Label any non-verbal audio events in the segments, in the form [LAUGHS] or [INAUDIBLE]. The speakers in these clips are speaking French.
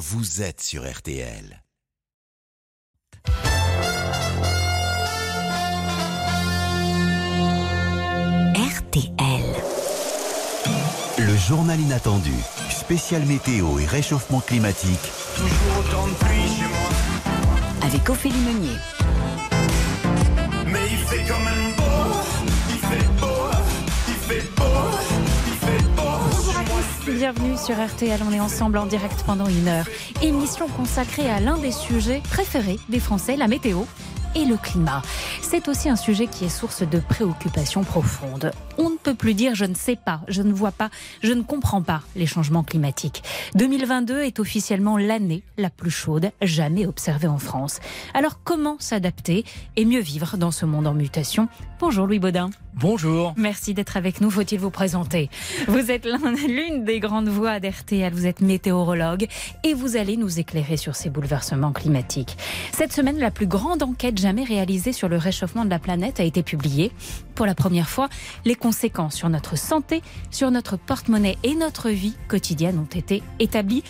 vous êtes sur RTL. RTL. Le journal inattendu, spécial météo et réchauffement climatique. Toujours autant de pluie chez moi. Avec Ophélie Meunier. Mais il fait quand même Bienvenue sur RTL, on est ensemble en direct pendant une heure. Émission consacrée à l'un des sujets préférés des Français, la météo et le climat. C'est aussi un sujet qui est source de préoccupations profondes. Peut plus dire je ne sais pas, je ne vois pas, je ne comprends pas les changements climatiques. 2022 est officiellement l'année la plus chaude jamais observée en France. Alors comment s'adapter et mieux vivre dans ce monde en mutation? Bonjour Louis Baudin. Bonjour. Merci d'être avec nous. Faut-il vous présenter? Vous êtes l'un- [LAUGHS] l'une des grandes voix d'RTL. Vous êtes météorologue et vous allez nous éclairer sur ces bouleversements climatiques. Cette semaine, la plus grande enquête jamais réalisée sur le réchauffement de la planète a été publiée. Pour la première fois, les conséquences sur notre santé, sur notre porte-monnaie et notre vie quotidienne ont été établies.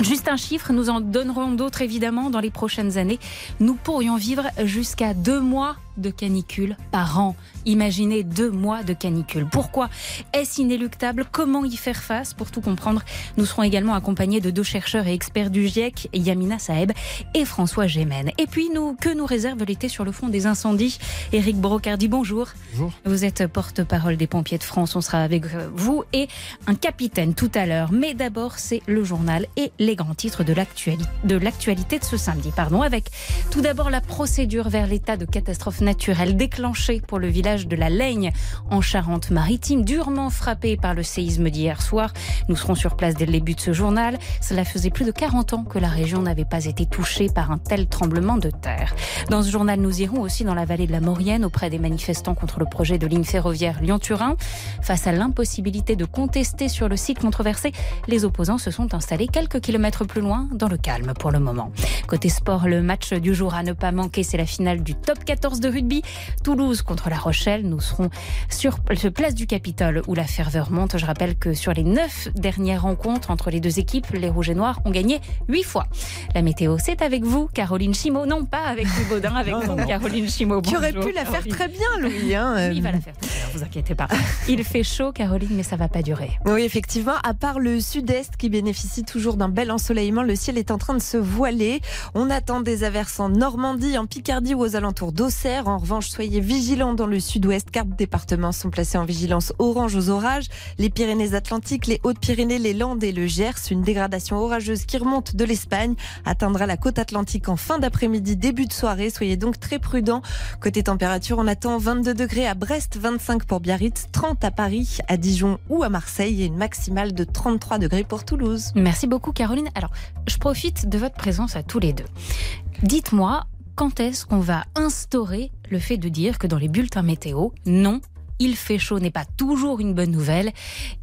Juste un chiffre, nous en donnerons d'autres évidemment dans les prochaines années. Nous pourrions vivre jusqu'à deux mois de canicule par an. Imaginez deux mois de canicule. Pourquoi Est-ce inéluctable? Comment y faire face? Pour tout comprendre, nous serons également accompagnés de deux chercheurs et experts du GIEC, Yamina Saeb et François Gémen. Et puis, nous, que nous réserve l'été sur le fond des incendies? Éric Brocardi, bonjour. Bonjour. Vous êtes porte-parole des pompiers de France. On sera avec vous et un capitaine tout à l'heure. Mais d'abord, c'est le journal et les grands titres de l'actualité de, de ce samedi. Pardon, avec tout d'abord la procédure vers l'état de catastrophe naturelle déclenchée pour le village de la Laigne en Charente-Maritime, durement frappé par le séisme d'hier soir. Nous serons sur place dès le début de ce journal. Cela faisait plus de 40 ans que la région n'avait pas été touchée par un tel tremblement de terre. Dans ce journal, nous irons aussi dans la vallée de la Maurienne auprès des manifestants contre le projet de ligne ferroviaire Lyon-Turin. Face à l'impossibilité de contester sur le site controversé, les opposants se sont installés quelques kilomètres plus loin dans le calme pour le moment. Côté sport, le match du jour à ne pas manquer, c'est la finale du top 14 de rugby. Toulouse contre La Rochelle. Nous serons sur place du Capitole où la ferveur monte. Je rappelle que sur les neuf dernières rencontres entre les deux équipes, les Rouges et Noirs ont gagné huit fois. La météo, c'est avec vous, Caroline Chimot. Non, pas avec Louis Baudin, avec Non, vous, non. Caroline Chimot. Qui aurait pu la faire très bien, Louis. hein, euh. Il va la faire à l'heure, vous inquiétez pas. Il fait chaud, Caroline, mais ça va pas durer. Oui, effectivement, à part le sud-est qui bénéficie toujours d'un bel ensoleillement, le ciel est en train de se voiler. On attend des averses en Normandie, en Picardie ou aux alentours d'Auxerre. En revanche, soyez vigilants dans le sud-ouest. Quatre départements sont placés en vigilance orange aux orages. Les Pyrénées-Atlantiques, les Hautes-Pyrénées, les Landes et le Gers. Une dégradation orageuse qui remonte de l'Espagne atteindra la côte atlantique en fin d'après-midi, début de soirée. Soyez donc très prudents. Côté température, on attend 22 degrés à Brest, 25 pour Biarritz, 30 à Paris, à Dijon ou à Marseille et une maximale de 33 degrés pour Toulouse. Merci beaucoup, Caroline. Alors, je profite de votre présence à tous les deux. Dites-moi, quand est-ce qu'on va instaurer le fait de dire que dans les bulletins météo, non, il fait chaud n'est pas toujours une bonne nouvelle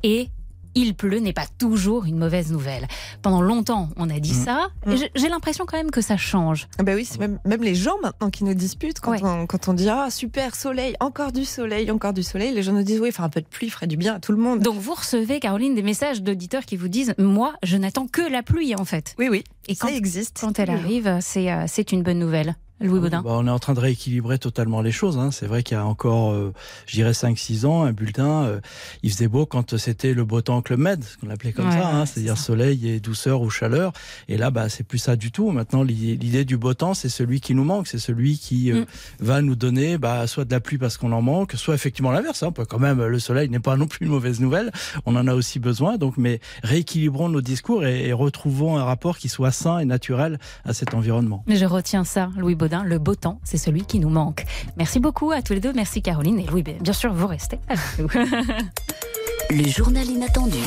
et il pleut n'est pas toujours une mauvaise nouvelle. Pendant longtemps, on a dit Mhm. ça. et Mhm. j'ai- l'impression quand même que ça change. Ah bah oui, c'est même, même les gens maintenant qui nous disputent quand, Ouais. on, quand on dit ah super soleil, encore du soleil, encore du soleil. Les gens nous disent oui, faire un peu de pluie ferait du bien à tout le monde. Donc vous recevez, Caroline, des messages d'auditeurs qui vous disent moi, je n'attends que la pluie en fait. oui, oui, Et ça quand, existe. quand elle arrive, c'est euh, c'est une bonne nouvelle. Louis Baudin. Bah, on est en train de rééquilibrer totalement les choses. Hein. C'est vrai qu'il y a encore, euh, je dirais, 5-6 ans, un bulletin, euh, il faisait beau quand c'était le beau temps Club Med, ce qu'on appelait comme Ouais, ça, hein, ouais, c'est-à-dire soleil et douceur ou chaleur. Et là, bah, c'est plus ça du tout. Maintenant, l'idée l'idée du beau temps, c'est celui qui nous manque, c'est celui qui euh, Mm. va nous donner bah, soit de la pluie parce qu'on en manque, soit effectivement l'inverse. Hein. On peut quand même, le soleil n'est pas non plus une mauvaise nouvelle. On en a aussi besoin. Donc, mais rééquilibrons nos discours et, et retrouvons un rapport qui soit sain et naturel à cet environnement. Je retiens ça, Louis Baudin. Le beau temps, c'est celui qui nous manque. Merci beaucoup à tous les deux. Merci Caroline et Louis. Bien sûr, vous restez avec nous. [LAUGHS] Le journal inattendu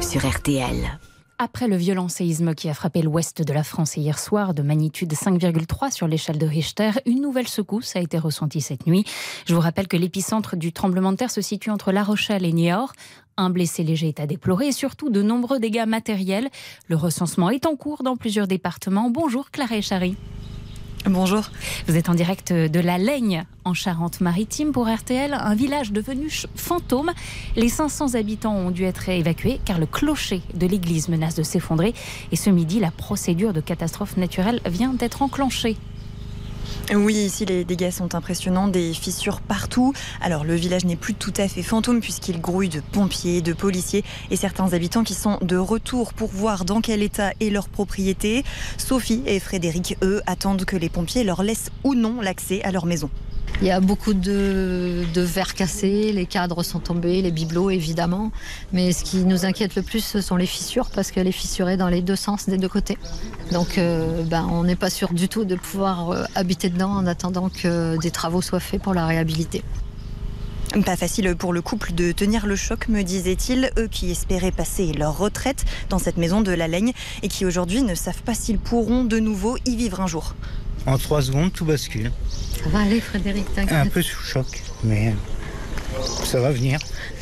sur RTL. Après le violent séisme qui a frappé l'ouest de la France hier soir, de magnitude 5,3 sur l'échelle de Richter, une nouvelle secousse a été ressentie cette nuit. Je vous rappelle que l'épicentre du tremblement de terre se situe entre La Rochelle et Niort. Un blessé léger est à déplorer et surtout de nombreux dégâts matériels. Le recensement est en cours dans plusieurs départements. Bonjour Clara Echari. Bonjour. Vous êtes en direct de La Laigne, en Charente-Maritime, pour RTL, un village devenu fantôme. Les 500 habitants ont dû être évacués car le clocher de l'église menace de s'effondrer. Et ce midi, la procédure de catastrophe naturelle vient d'être enclenchée. Oui, ici les dégâts sont impressionnants, des fissures partout. Alors le village n'est plus tout à fait fantôme puisqu'il grouille de pompiers, de policiers et certains habitants qui sont de retour pour voir dans quel état est leur propriété. Sophie et Frédéric, eux, attendent que les pompiers leur laissent ou non l'accès à leur maison. Il y a beaucoup de, verres cassés, les cadres sont tombés, les bibelots évidemment. Mais ce qui nous inquiète le plus, ce sont les fissures parce qu'elle est fissurée dans les deux sens des deux côtés. Donc euh, ben, on n'est pas sûr du tout de pouvoir euh, habiter dedans en attendant que des travaux soient faits pour la réhabiliter. Pas facile pour le couple de tenir le choc, me disait-il, eux qui espéraient passer leur retraite dans cette maison de la Laigne et qui aujourd'hui ne savent pas s'ils pourront de nouveau y vivre un jour. En trois secondes, tout bascule. Ça va aller, Frédéric, Un peu sous choc, mais ça va venir.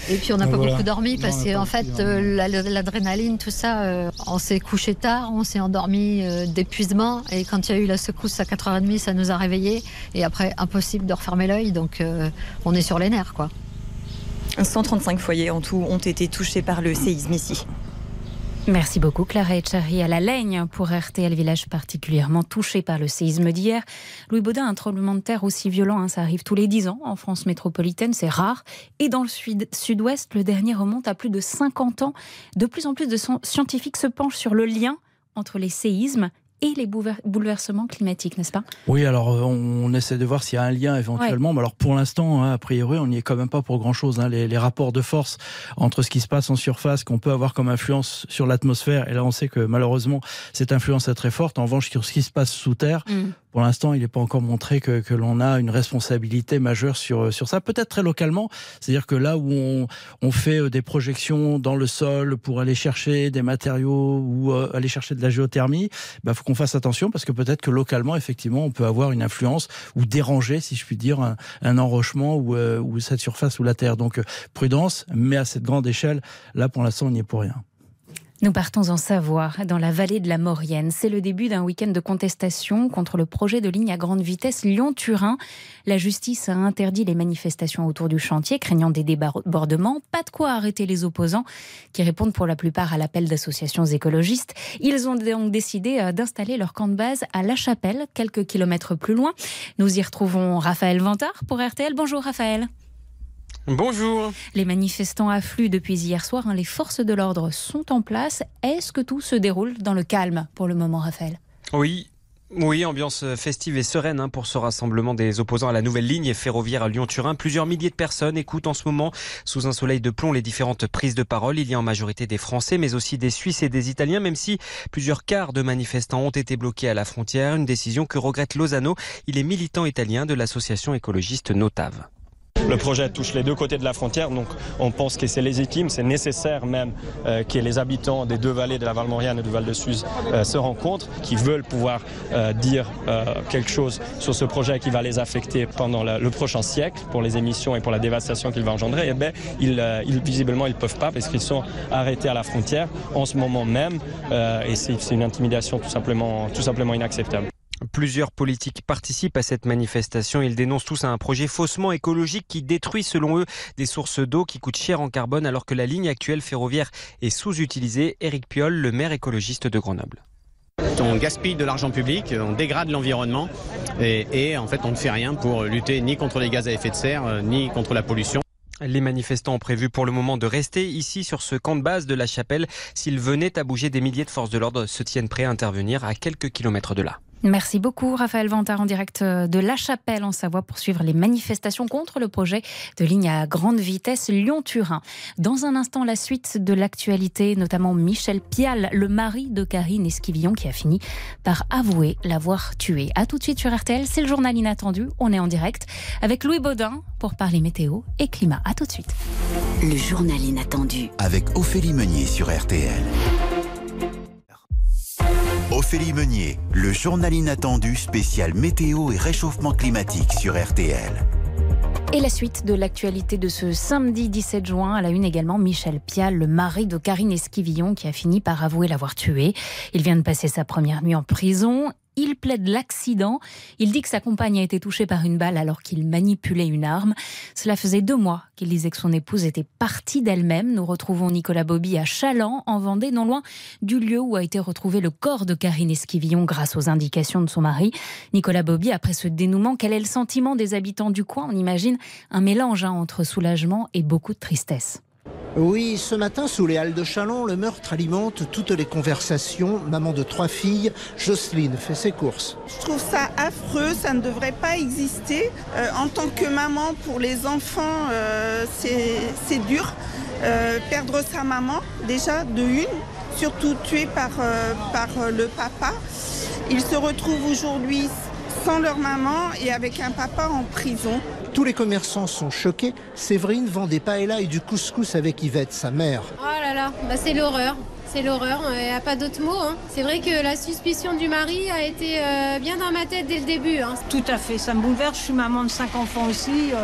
Et puis on n'a pas voilà. beaucoup dormi parce qu'en fait euh, l'adrénaline, tout ça, euh, on s'est couché tard, on s'est endormi euh, d'épuisement et quand il y a eu la secousse à 4h30, ça nous a réveillés et après impossible de refermer l'œil donc euh, on est sur les nerfs quoi. 135 foyers en tout ont été touchés par le séisme ici. Merci beaucoup Clara Echari à la Laigne pour RTL Village particulièrement touché par le séisme d'hier. Louis Baudin, un tremblement de terre aussi violent, hein, ça arrive tous les 10 ans en France métropolitaine, c'est rare. Et dans le sud-ouest, le dernier remonte à plus de 50 ans. De plus en plus de scientifiques se penchent sur le lien entre les séismes et les bouleversements climatiques, n'est-ce pas? Oui, alors on, on, essaie de voir s'il y a un lien éventuellement. Ouais. Mais alors pour l'instant, hein, a priori, on n'y est quand même pas pour grand-chose. Hein. Les, les, rapports de force entre ce qui se passe en surface, qu'on peut avoir comme influence sur l'atmosphère, et là on sait que malheureusement cette influence est très forte. En revanche, sur ce qui se passe sous terre, mm. pour l'instant, il n'est pas encore montré que, que l'on a une responsabilité majeure sur, sur ça. Peut-être très localement, c'est-à-dire que là où on, on, fait des projections dans le sol pour aller chercher des matériaux ou euh, aller chercher de la géothermie, bah, faut qu'on fasse attention parce que peut-être que localement, effectivement, on peut avoir une influence ou déranger, si je puis dire, un, enrochement ou, euh, ou, cette surface sous la terre. Donc euh, prudence, mais à cette grande échelle, là pour l'instant, on n'y est pour rien. Nous partons en Savoie, dans la vallée de la Maurienne. C'est le début d'un week-end de contestation contre le projet de ligne à grande vitesse Lyon-Turin. La justice a interdit les manifestations autour du chantier, craignant des débordements. Pas de quoi arrêter les opposants, qui répondent pour la plupart à l'appel d'associations écologistes. Ils ont donc décidé euh, d'installer leur camp de base à La Chapelle, quelques kilomètres plus loin. Nous y retrouvons Raphaël Vantard pour RTL. Bonjour Raphaël. Bonjour. Les manifestants affluent depuis hier soir. Hein. Les forces de l'ordre sont en place. Est-ce que tout se déroule dans le calme pour le moment, Raphaël? Oui, oui, ambiance festive et sereine hein, pour ce rassemblement des opposants à la nouvelle ligne ferroviaire Lyon-Turin. Plusieurs milliers de personnes écoutent en ce moment sous un soleil de plomb les différentes prises de parole. Il y a en majorité des Français, mais aussi des Suisses et des Italiens, même si plusieurs quarts de manifestants ont été bloqués à la frontière. Une décision que regrette Lozano. Il est militant italien de l'association écologiste Notave. Le projet touche les deux côtés de la frontière, donc on pense que c'est légitime, c'est nécessaire même euh, que les habitants des deux vallées de la Val-Maurienne et du Val de Suse euh, se rencontrent, qui veulent pouvoir euh, dire quelque chose sur ce projet qui va les affecter pendant le, prochain siècle pour les émissions et pour la dévastation qu'il va engendrer. Et bien, ils, ils, visiblement, ils ne peuvent pas parce qu'ils sont arrêtés à la frontière en ce moment même et c'est une intimidation tout simplement, tout simplement inacceptable. Plusieurs politiques participent à cette manifestation. Ils dénoncent tous un projet faussement écologique qui détruit, selon eux, des sources d'eau qui coûtent cher en carbone alors que la ligne actuelle ferroviaire est sous-utilisée. Éric Piolle, le maire écologiste de Grenoble. On gaspille de l'argent public, on dégrade l'environnement et, et, en fait on ne fait rien pour lutter ni contre les gaz à effet de serre ni contre la pollution. Les manifestants ont prévu pour le moment de rester ici sur ce camp de base de la chapelle. S'ils venaient à bouger, des milliers de forces de l'ordre se tiennent prêts à intervenir à quelques kilomètres de là. Merci beaucoup Raphaël Vantard en direct de La Chapelle en Savoie pour suivre les manifestations contre le projet de ligne à grande vitesse Lyon-Turin. Dans un instant, la suite de l'actualité, notamment Michel Pial, le mari de Karine Esquivillon qui a fini par avouer l'avoir tué. A tout de suite sur RTL, c'est le journal inattendu. On est en direct avec Louis Baudin pour parler météo et climat. A tout de suite. Le journal inattendu avec Ophélie Meunier sur RTL. Ophélie Meunier, le journal inattendu spécial météo et réchauffement climatique sur RTL. Et la suite de l'actualité de ce samedi 17 juin, à la une également, Michel Pial, le mari de Karine Esquivillon, qui a fini par avouer l'avoir tué. Il vient de passer sa première nuit en prison. Il plaide l'accident. Il dit que sa compagne a été touchée par une balle alors qu'il manipulait une arme. Cela faisait deux mois qu'il disait que son épouse était partie d'elle-même. Nous retrouvons Nicolas Bobby à Chaland, en Vendée, non loin du lieu où a été retrouvé le corps de Karine Esquivillon grâce aux indications de son mari. Nicolas Bobby, après ce dénouement, quel est le sentiment des habitants du coin? On imagine un mélange hein, entre soulagement et beaucoup de tristesse. Oui, ce matin, sous les halles de Chalon, le meurtre alimente toutes les conversations. Maman de trois filles, Jocelyne fait ses courses. Je trouve ça affreux, ça ne devrait pas exister. Euh, en tant que maman, pour les enfants, euh, c'est dur. Euh, perdre sa maman, déjà, de une, surtout tuée par, le papa. Ils se retrouvent aujourd'hui sans leur maman et avec un papa en prison. Tous les commerçants sont choqués. Séverine vend des paellas et du couscous avec Yvette, sa mère. Oh là là, bah c'est l'horreur. C'est l'horreur, il n'y a pas d'autre mot. hein. C'est vrai que la suspicion du mari a été euh, bien dans ma tête dès le début. hein. Tout à fait, ça me bouleverse. Je suis maman de cinq enfants aussi. euh,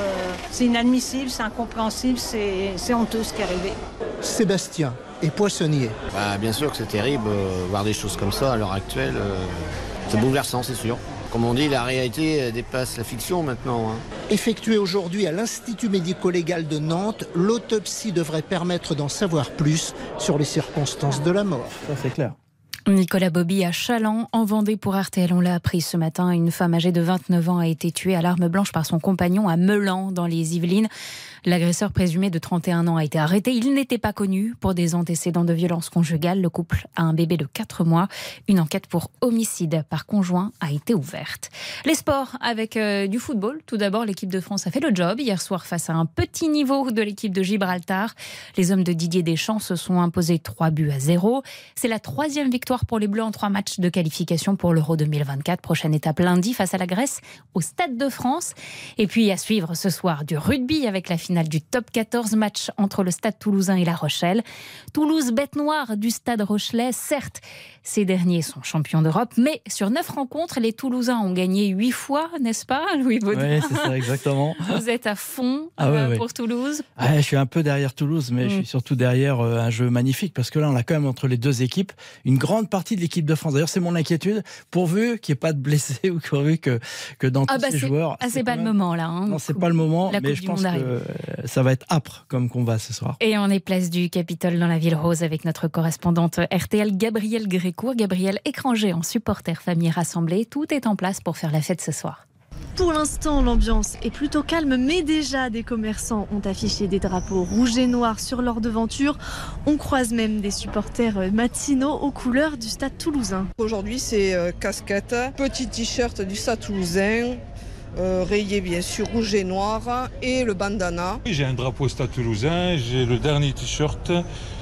c'est inadmissible, c'est incompréhensible, c'est c'est honteux ce qui est arrivé. Sébastien est poissonnier. Bah, bien sûr que c'est terrible, euh, voir des choses comme ça à l'heure actuelle. euh, c'est bouleversant, c'est sûr. Comme on dit, la réalité dépasse la fiction maintenant. hein. Effectué aujourd'hui à l'Institut médico-légal de Nantes, l'autopsie devrait permettre d'en savoir plus sur les circonstances de la mort. Ça, c'est clair. Nicolas Bobby à Chaland, en Vendée pour RTL. On l'a appris ce matin. Une femme âgée de 29 ans a été tuée à l'arme blanche par son compagnon à Meulan, dans les Yvelines. L'agresseur présumé de 31 ans a été arrêté. Il n'était pas connu pour des antécédents de violence conjugale. Le couple a un bébé de 4 mois. Une enquête pour homicide par conjoint a été ouverte. Les sports avec euh, du football. Tout d'abord, l'équipe de France a fait le job hier soir face à un petit niveau de l'équipe de Gibraltar. Les hommes de Didier Deschamps se sont imposés 3 buts à 0. C'est la troisième victoire pour les Bleus en trois matchs de qualification pour l'Euro 2024. Prochaine étape lundi face à la Grèce au Stade de France. Et puis à suivre ce soir du rugby avec la finale du top 14 match entre le Stade toulousain et La Rochelle. Toulouse, bête noire du Stade Rochelais. Certes, ces derniers sont champions d'Europe, mais sur neuf rencontres, les Toulousains ont gagné huit fois, n'est-ce pas, Louis Baudin Oui, c'est ça, exactement. [LAUGHS] Vous êtes à fond Ah euh, pour Toulouse. Ah, je suis un peu derrière Toulouse, mais je Mm. suis surtout derrière euh, un jeu magnifique parce que là, on a quand même entre les deux équipes une grande partie de l'équipe de France. D'ailleurs, c'est mon inquiétude, pourvu qu'il n'y ait pas de blessés [LAUGHS] ou pourvu que, que dans Ah tous bah ces joueurs. ah, c'est pas le moment là. hein. Non, c'est pas le moment, mais je pense que arrive. ça va être âpre comme combat ce soir. Et on est place du Capitole dans la ville rose avec notre correspondante RTL Gabrielle Grécourt. Gabrielle étranger en supporter famille rassemblée. Tout est en place pour faire la fête ce soir. Pour l'instant, l'ambiance est plutôt calme, mais déjà des commerçants ont affiché des drapeaux rouges et noirs sur leur devanture. On croise même des supporters matinaux aux couleurs du stade toulousain. Aujourd'hui, c'est euh, casquette, petit t-shirt du Stade toulousain, euh, rayé bien sûr rouge et noir, et le bandana. J'ai un drapeau Stade Toulousain, j'ai le dernier t-shirt,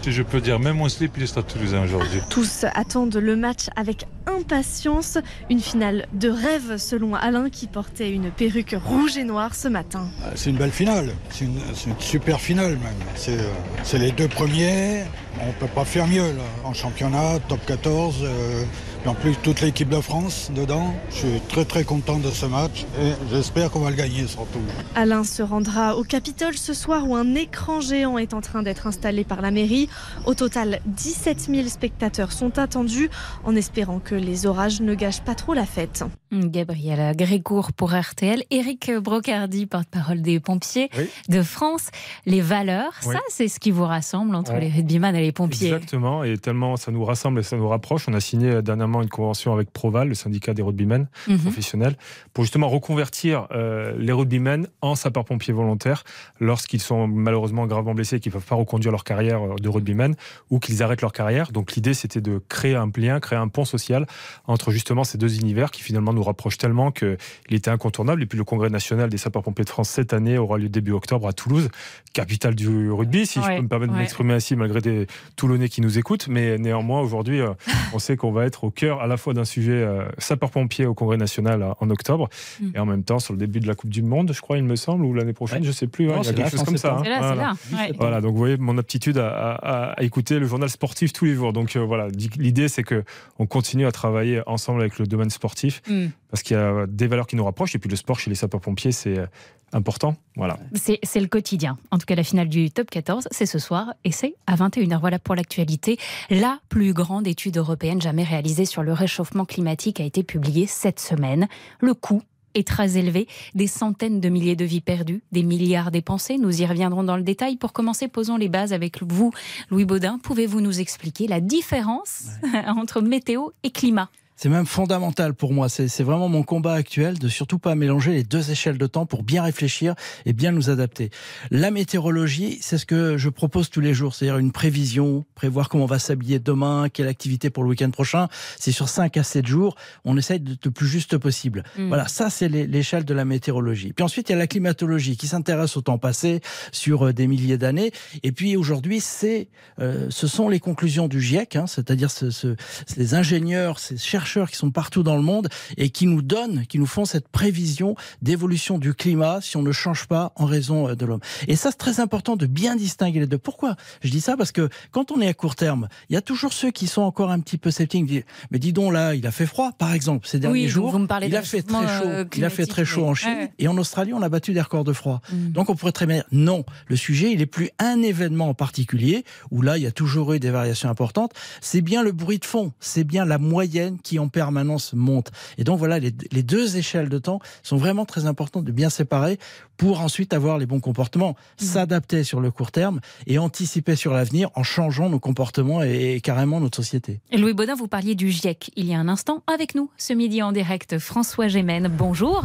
et je peux dire même mon slip il est Stade Toulousain aujourd'hui. Tous attendent le match avec impatience. Une finale de rêve selon Alain qui portait une perruque rouge et noire ce matin. C'est une belle finale, c'est une, c'est une super finale même. C'est euh, c'est les deux premiers, on peut pas faire mieux là. En championnat, top 14, euh, et en plus toute l'équipe de France dedans. Je suis très très content de ce match et j'espère qu'on va le gagner surtout. Alain se rendra au Capitole ce soir où un écran géant est en train d'être installé par la mairie. Au total, 17 000 spectateurs sont attendus en espérant que les orages ne gâchent pas trop la fête. Gabrielle Grécourt pour RTL. Éric Brocardi, porte-parole des pompiers Oui. de France. Les valeurs, Oui. ça c'est ce qui vous rassemble entre les rugbyman et les pompiers. Exactement, et tellement ça nous rassemble et ça nous rapproche. On a signé dernièrement une convention avec Proval, le syndicat des rugbymen Mhm. professionnels, pour justement reconvertir euh, les rugbymen en sapeurs-pompiers volontaires lorsqu'ils sont malheureusement gravement blessés et qu'ils ne peuvent pas reconduire leur carrière euh, de rugbymen ou qu'ils arrêtent leur carrière. Donc l'idée c'était de créer un lien, créer un pont social entre justement ces deux univers qui finalement nous rapprochent tellement qu'il était incontournable. Et puis le congrès national des sapeurs-pompiers de France cette année aura lieu début octobre à Toulouse, capitale du rugby, si je Ouais, peux me permettre de ouais. m'exprimer ainsi malgré des Toulonnais qui nous écoutent. Mais néanmoins aujourd'hui, euh, on sait qu'on va être au cœur à la fois d'un sujet euh, sapeurs-pompiers au congrès national euh, en octobre Mm. et en même temps sur le début de la Coupe du Monde, je crois, il me semble, ou l'année prochaine, je sais plus. Non, hein, il y a c'est quelque là, chose comme ça. hein. Là, Voilà. là, ouais. Voilà, donc vous voyez mon aptitude à, à- à écouter le journal sportif tous les jours. Donc euh, voilà, l'idée c'est que on continue à travailler ensemble avec le domaine sportif Mm. Parce qu'il y a des valeurs qui nous rapprochent. Et puis le sport chez les sapeurs-pompiers, c'est euh, important. Voilà. C'est c'est le quotidien. En tout cas, la finale du top 14, c'est ce soir et c'est à 21h. Voilà pour l'actualité. La plus grande étude européenne jamais réalisée sur le réchauffement climatique a été publiée cette semaine. Le coût est très élevé, des centaines de milliers de vies perdues, des milliards dépensés. Nous y reviendrons dans le détail. Pour commencer, posons les bases avec vous, Louis Baudin. Pouvez-vous nous expliquer la différence [LAUGHS] entre météo et climat? C'est même fondamental pour moi. C'est vraiment mon combat actuel de surtout pas mélanger les deux échelles de temps pour bien réfléchir et bien nous adapter. La météorologie, c'est ce que je propose tous les jours, c'est-à-dire une prévision, prévoir comment on va s'habiller demain, quelle activité pour le week-end prochain. C'est sur 5 à 7 jours. On essaye de le plus juste possible. Mm. Voilà, ça c'est les- l'échelle de la météorologie. Puis ensuite, il y a la climatologie qui s'intéresse au temps passé sur euh, des milliers d'années. Et puis aujourd'hui, c'est, euh, ce sont les conclusions du GIEC, hein, c'est-à-dire ce, ce- ces ingénieurs, ces chercheurs qui sont partout dans le monde et qui nous donnent, qui nous font cette prévision d'évolution du climat si on ne change pas en raison euh, de l'homme. Et ça, c'est très important de bien distinguer les deux. Pourquoi Je dis ça? Parce que quand on est à court terme, il y a toujours ceux qui sont encore un petit peu sceptiques. Mais dis donc là, il a fait froid, par exemple, ces derniers Oui, jours. vous me parlez il a fait très chaud. euh, il a fait très chaud en Chine Ouais, et en Australie, on a battu des records de froid. Mm. Donc on pourrait très bien dire non. Le sujet, il est plus un événement en particulier où là, il y a toujours eu des variations importantes. C'est bien le bruit de fond. C'est bien la moyenne qui en permanence monte. Et donc voilà, les, les deux échelles de temps sont vraiment très importantes de bien séparer pour ensuite avoir les bons comportements, s'adapter sur le court terme et anticiper sur l'avenir en changeant nos comportements et, et carrément notre société. Et Louis Baudin, vous parliez du GIEC il y a un instant avec nous ce midi en direct. François Gémen, bonjour.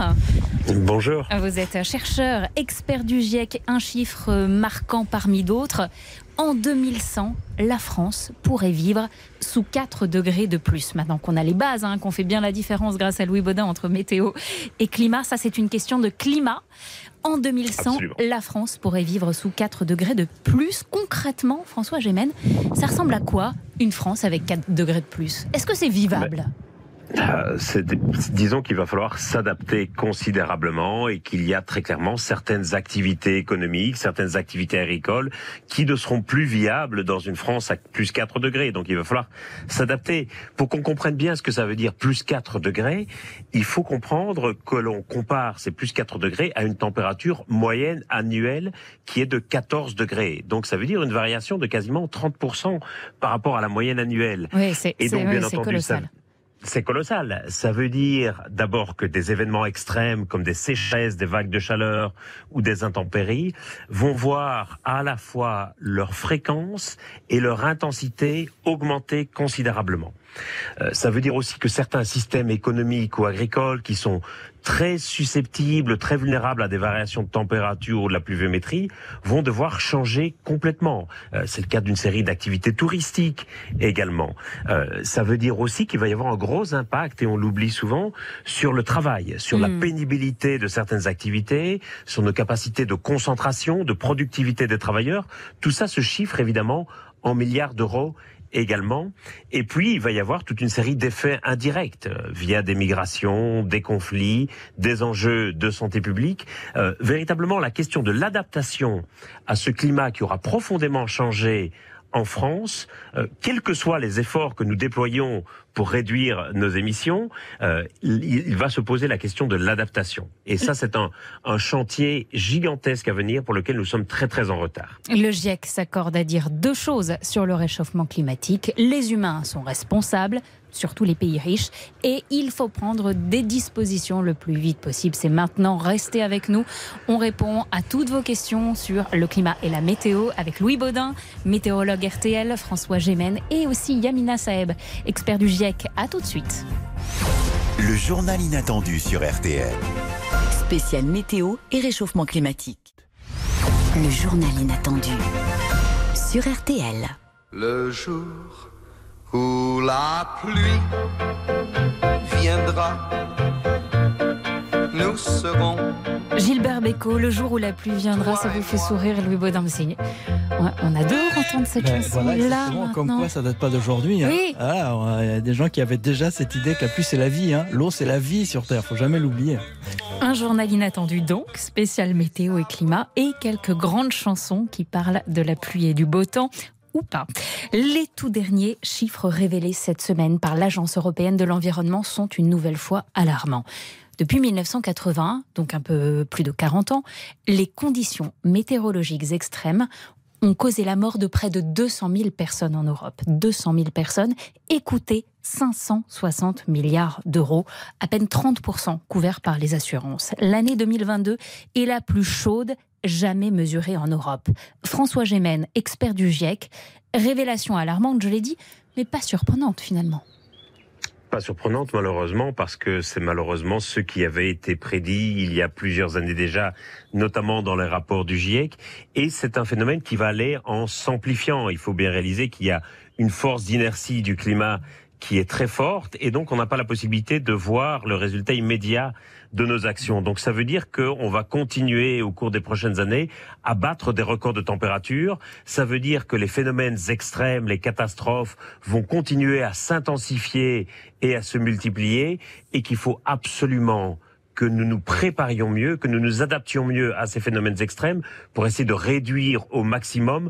Bonjour. Vous êtes chercheur, expert du GIEC, un chiffre marquant parmi d'autres. En 2100, la France pourrait vivre sous 4 degrés de plus. Maintenant qu'on a les bases, hein, qu'on fait bien la différence grâce à Louis Baudin entre météo et climat, ça c'est une question de climat. En 2100, Absolument. la France pourrait vivre sous 4 degrés de plus. Concrètement, François Gémen, ça ressemble à quoi une France avec 4 degrés de plus? Est-ce que c'est vivable? Euh, disons qu'il va falloir s'adapter considérablement et qu'il y a très clairement certaines activités économiques, certaines activités agricoles qui ne seront plus viables dans une France à plus 4 degrés. Donc il va falloir s'adapter. Pour qu'on comprenne bien ce que ça veut dire plus 4 degrés, il faut comprendre que l'on compare ces plus 4 degrés à une température moyenne annuelle qui est de 14 degrés. Donc ça veut dire une variation de quasiment 30% par rapport à la moyenne annuelle. Oui, c'est Et c'est- donc, bien entendu, ça, colossal. C'est colossal. Ça veut dire d'abord que des événements extrêmes comme des sécheresses, des vagues de chaleur ou des intempéries vont voir à la fois leur fréquence et leur intensité augmenter considérablement. Euh, ça veut dire aussi que certains systèmes économiques ou agricoles qui sont très susceptibles, très vulnérables à des variations de température ou de la pluviométrie vont devoir changer complètement. Euh, c'est le cas d'une série d'activités touristiques également. Euh, ça veut dire aussi qu'il va y avoir un gros impact, et on l'oublie souvent, sur le travail, sur la Mm. pénibilité de certaines activités, sur nos capacités de concentration, de productivité des travailleurs. Tout ça se chiffre évidemment en milliards d'euros également. Et puis, il va y avoir toute une série d'effets indirects euh, via des migrations, des conflits, des enjeux de santé publique. Euh, véritablement, la question de l'adaptation à ce climat qui aura profondément changé en France, euh, quels que soient les efforts que nous déployons pour réduire nos émissions, euh, il, va se poser la question de l'adaptation. Et ça, c'est un, un chantier gigantesque à venir pour lequel nous sommes très très en retard. Le GIEC s'accorde à dire deux choses sur le réchauffement climatique. Les humains sont responsables, surtout les pays riches, et il faut prendre des dispositions le plus vite possible. C'est maintenant, restez avec nous. On répond à toutes vos questions sur le climat et la météo avec Louis Baudin, météorologue RTL, François Gémen et aussi Yamina Saeb, expert du GIEC. À tout de suite. Le journal inattendu sur RTL. Spécial météo et réchauffement climatique. Le journal inattendu sur RTL. Le jour où la pluie viendra, nous serons. Gilbert Bécaud, le jour où la pluie viendra, ça vous fait sourire, Louis Baudin. Mais c'est- Ouais, On adore entendre cette Ben, chanson voilà, là. comme quoi ça date pas d'aujourd'hui. hein. Oui. Ah, il y a des gens qui avaient déjà cette idée que la pluie c'est la vie. hein. L'eau c'est la vie sur Terre, faut jamais l'oublier. Un journal inattendu donc, spécial météo et climat, et quelques grandes chansons qui parlent de la pluie et du beau temps. ou pas. Les tout derniers chiffres révélés cette semaine par l'Agence européenne de l'environnement sont une nouvelle fois alarmants. Depuis 1980, donc un peu plus de 40 ans, les conditions météorologiques extrêmes ont causé la mort de près de 200 000 personnes en Europe. 200 000 personnes coûté 560 milliards d'euros, à peine 30% couverts par les assurances. L'année 2022 est la plus chaude jamais mesurée en Europe. François Gémen, expert du GIEC, révélation alarmante, je l'ai dit, mais pas surprenante finalement pas surprenante malheureusement parce que c'est malheureusement ce qui avait été prédit il y a plusieurs années déjà, notamment dans les rapports du GIEC. Et c'est un phénomène qui va aller en s'amplifiant. Il faut bien réaliser qu'il y a une force d'inertie du climat qui est très forte et donc on n'a pas la possibilité de voir le résultat immédiat de nos actions. Donc ça veut dire qu'on va continuer au cours des prochaines années à battre des records de température. Ça veut dire que les phénomènes extrêmes, les catastrophes vont continuer à s'intensifier et à se multiplier et qu'il faut absolument que nous nous préparions mieux, que nous nous adaptions mieux à ces phénomènes extrêmes pour essayer de réduire au maximum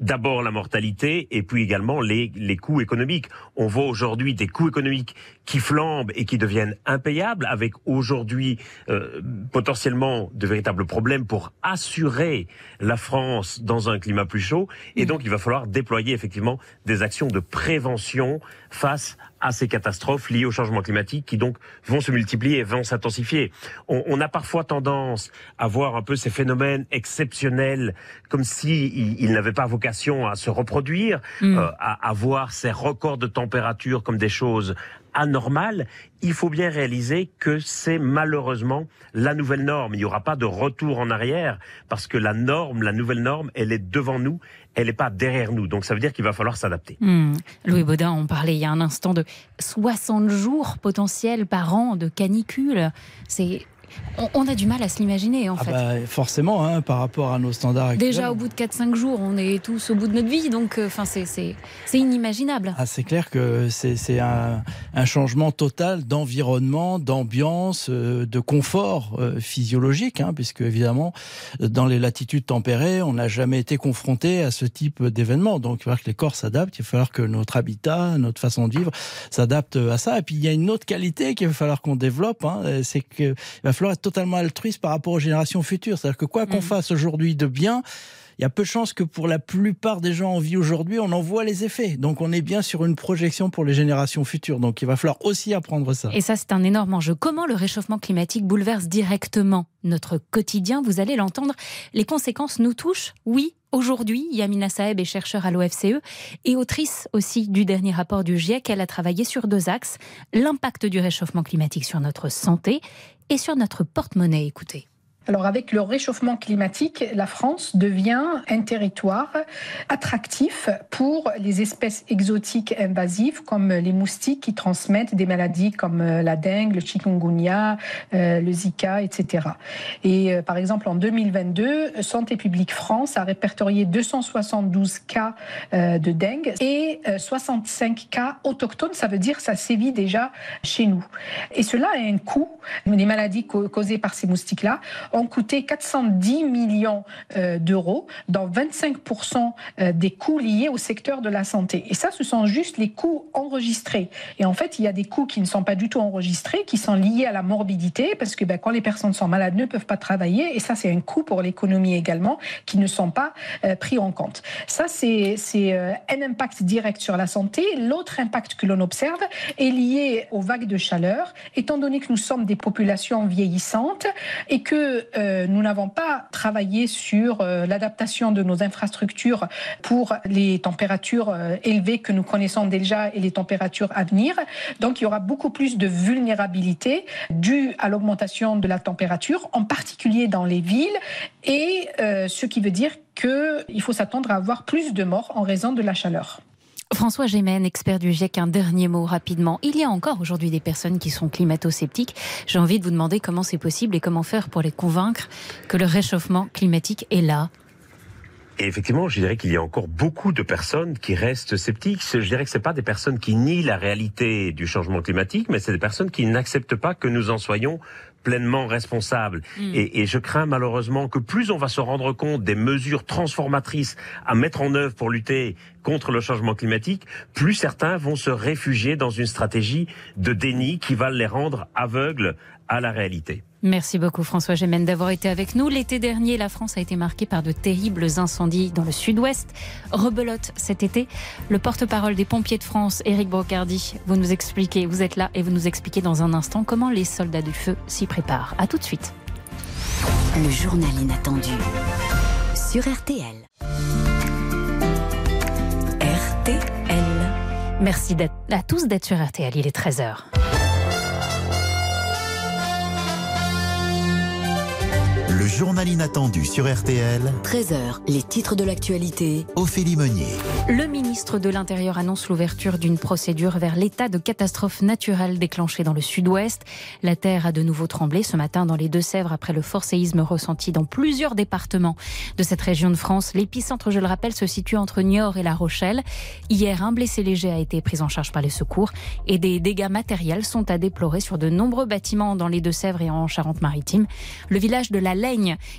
d'abord la mortalité et puis également les, les coûts économiques. On voit aujourd'hui des coûts économiques qui flambent et qui deviennent impayables, avec aujourd'hui euh, potentiellement de véritables problèmes pour assurer la France dans un climat plus chaud. Et mmh. donc il va falloir déployer effectivement des actions de prévention face à ces catastrophes liées au changement climatique qui donc vont se multiplier et vont s'intensifier. On, on, a parfois tendance à voir un peu ces phénomènes exceptionnels comme si ils, n'avaient pas vocation à se reproduire, mmh. euh, à, à voir ces records de température comme des choses anormal, il faut bien réaliser que c'est malheureusement la nouvelle norme. Il n'y aura pas de retour en arrière parce que la norme, la nouvelle norme, elle est devant nous, elle n'est pas derrière nous. Donc ça veut dire qu'il va falloir s'adapter. Hmm. Louis Baudin, on parlait il y a un instant de 60 jours potentiels par an de canicule. C'est on, a du mal à se l'imaginer en ah fait. Bah, forcément, hein, par rapport à nos standards actuels. Déjà au bout de 4-5 jours, on est tous au bout de notre vie, donc euh, enfin c'est inimaginable. Ah, c'est clair que c'est un, un, changement total d'environnement, d'ambiance, euh, de confort euh, physiologique, hein, puisque évidemment, dans les latitudes tempérées, on n'a jamais été confronté à ce type d'événement. Donc il va falloir que les corps s'adaptent, il va falloir que notre habitat, notre façon de vivre s'adapte à ça. Et puis il y a une autre qualité qu'il va falloir qu'on développe, hein, c'est qu'il va falloir totalement altruiste par rapport aux générations futures. C'est-à-dire que quoi qu'on mm. fasse aujourd'hui de bien, il y a peu de chances que pour la plupart des gens en vie aujourd'hui, on en voit les effets. Donc on est bien sur une projection pour les générations futures. Donc il va falloir aussi apprendre ça. Et ça, c'est un énorme enjeu. Comment le réchauffement climatique bouleverse directement notre quotidien? Vous allez l'entendre. Les conséquences nous touchent, oui. Aujourd'hui, Yamina Saeb est chercheure à l'OFCE et autrice aussi du dernier rapport du GIEC. Elle a travaillé sur deux axes l'impact du réchauffement climatique sur notre santé et sur notre porte-monnaie. Écoutez. Alors avec le réchauffement climatique, la France devient un territoire attractif pour les espèces exotiques invasives comme les moustiques qui transmettent des maladies comme euh, la dengue, le chikungunya, euh, le Zika, etc. Et euh, par exemple en 2022, Santé publique France a répertorié 272 cas de dengue et 65 cas autochtones. Ça veut dire ça sévit déjà chez nous. Et cela a un coût. Les maladies causées par ces moustiques-là ont coûté 410 millions euh, d'euros, dans 25% euh, des coûts liés au secteur de la santé. Et ça, ce sont juste les coûts enregistrés. Et en fait, il y a des coûts qui ne sont pas du tout enregistrés, qui sont liés à la morbidité, parce que ben, quand les personnes sont malades, ne peuvent pas travailler. Et ça, c'est un coût pour l'économie également, qui ne sont pas euh, pris en compte. Ça, c'est un impact direct sur la santé. L'autre impact que l'on observe est lié aux vagues de chaleur, étant donné que nous sommes des populations vieillissantes et que euh, nous n'avons pas travaillé sur euh, l'adaptation de nos infrastructures pour les températures euh, élevées que nous connaissons déjà et les températures à venir. Donc il y aura beaucoup plus de vulnérabilité due à l'augmentation de la température, en particulier dans les villes, et ce qui veut dire qu'il faut s'attendre à avoir plus de morts en raison de la chaleur. François Gémen, expert du GIEC, un dernier mot rapidement. Il y a encore aujourd'hui des personnes qui sont climato-sceptiques. J'ai envie de vous demander comment c'est possible et comment faire pour les convaincre que le réchauffement climatique est là. Et effectivement, je dirais qu'il y a encore beaucoup de personnes qui restent sceptiques. Je dirais que ce pas des personnes qui nient la réalité du changement climatique, mais c'est des personnes qui n'acceptent pas que nous en soyons pleinement responsable. Mm. Et, et je crains malheureusement que plus on va se rendre compte des mesures transformatrices à mettre en œuvre pour lutter contre le changement climatique, plus certains vont se réfugier dans une stratégie de déni qui va les rendre aveugles à la réalité. Merci beaucoup François Gémen d'avoir été avec nous. L'été dernier, la France a été marquée par de terribles incendies dans le sud-ouest. Rebelote cet été. Le porte-parole des pompiers de France, Éric Brocardi, vous nous expliquez, vous êtes là et vous nous expliquez dans un instant comment les soldats du feu s'y préparent. À tout de suite. Le journal inattendu sur RTL. RTL. Merci à tous d'être sur RTL, il est 13h. Le journal inattendu sur RTL. 13h, les titres de l'actualité. Ophélie Meunier. Le ministre de l'Intérieur annonce l'ouverture d'une procédure vers l'état de catastrophe naturelle déclenchée dans le sud-ouest. La terre a de nouveau tremblé ce matin dans les Deux-Sèvres après le fort séisme ressenti dans plusieurs départements de cette région de France. L'épicentre, je le rappelle, se situe entre Niort et La Rochelle. Hier, un blessé léger a été pris en charge par les secours et des dégâts matériels sont à déplorer sur de nombreux bâtiments dans les Deux-Sèvres et en Charente-Maritime. Le village de La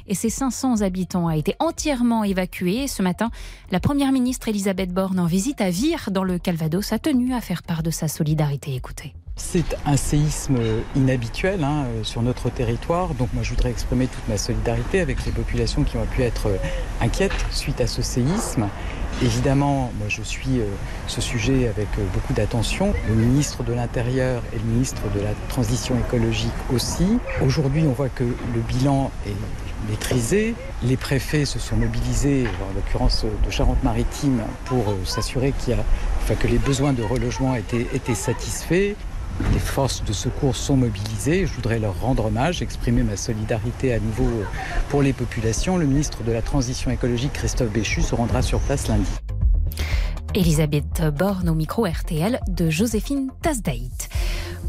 Et ses 500 habitants a été entièrement évacué. Ce matin, la première ministre Elisabeth Borne, en visite à Vire, dans le Calvados, a tenu à faire part de sa solidarité. Écoutez. C'est un séisme inhabituel hein, sur notre territoire, donc moi je voudrais exprimer toute ma solidarité avec les populations qui ont pu être euh, inquiètes suite à ce séisme. Évidemment, moi je suis euh, ce sujet avec euh, beaucoup d'attention. Le ministre de l'Intérieur et le ministre de la Transition écologique aussi. Aujourd'hui, on voit que le bilan est maîtrisé. Les préfets se sont mobilisés, en l'occurrence de Charente-Maritime, pour euh, s'assurer qu'il y a, enfin, que les besoins de relogement étaient satisfaits. Les forces de secours sont mobilisées. Je voudrais leur rendre hommage, exprimer ma solidarité à nouveau pour les populations. Le ministre de la Transition écologique, Christophe Béchu, se rendra sur place lundi. Elisabeth Borne au micro RTL de Joséphine Tasdaït.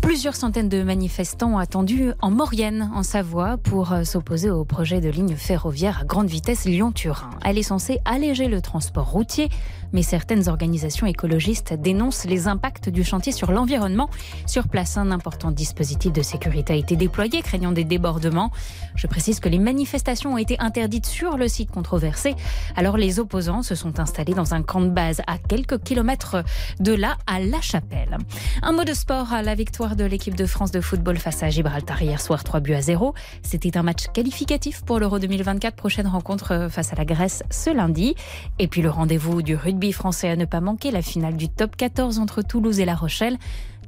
Plusieurs centaines de manifestants ont attendu en Maurienne, en Savoie, pour euh, s'opposer au projet de ligne ferroviaire à grande vitesse Lyon-Turin. Elle est censée alléger le transport routier, mais certaines organisations écologistes dénoncent les impacts du chantier sur l'environnement. Sur place, un important dispositif de sécurité a été déployé, craignant des débordements. Je précise que les manifestations ont été interdites sur le site controversé. Alors les opposants se sont installés dans un camp de base à quelques kilomètres de là, à La Chapelle. Un mot de sport à la victoire de l'équipe de France de football face à Gibraltar hier soir, 3 buts à 0. C'était un match qualificatif pour l'Euro 2024, prochaine rencontre face à la Grèce ce lundi. Et puis le rendez-vous du rugby français à ne pas manquer, la finale du top 14 entre Toulouse et La Rochelle.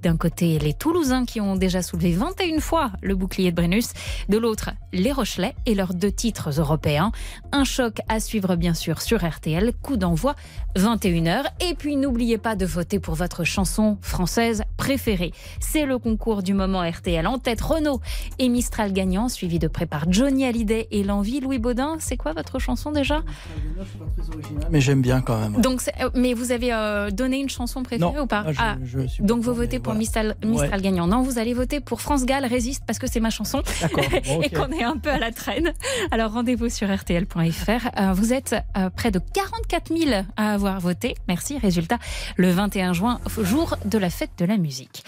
D'un côté, les Toulousains qui ont déjà soulevé 21 fois le bouclier de Brennus. De l'autre, les Rochelais et leurs deux titres européens. Un choc à suivre bien sûr sur RTL. Coup d'envoi 21h. Et puis n'oubliez pas de voter pour votre chanson française préférée. C'est le concours du moment RTL. En tête, Renault et Mistral gagnant, suivi de près par Johnny Hallyday et l'envie Louis Baudin. C'est quoi votre chanson déjà? Mais j'aime bien quand même. donc, euh, mais vous avez euh, donné une chanson préférée Non, ou pas? Ah, je- je suis Donc vous votez pour Mistral, Mistral Ouais. gagnant. Non, vous allez voter pour France Gall résiste parce que c'est ma chanson [LAUGHS] et qu'on est un peu à la traîne. Alors rendez-vous sur rtl.fr. Euh, vous êtes euh, près de 44 000 à avoir voté. Merci. Résultat, le 21 juin, jour de la fête de la musique.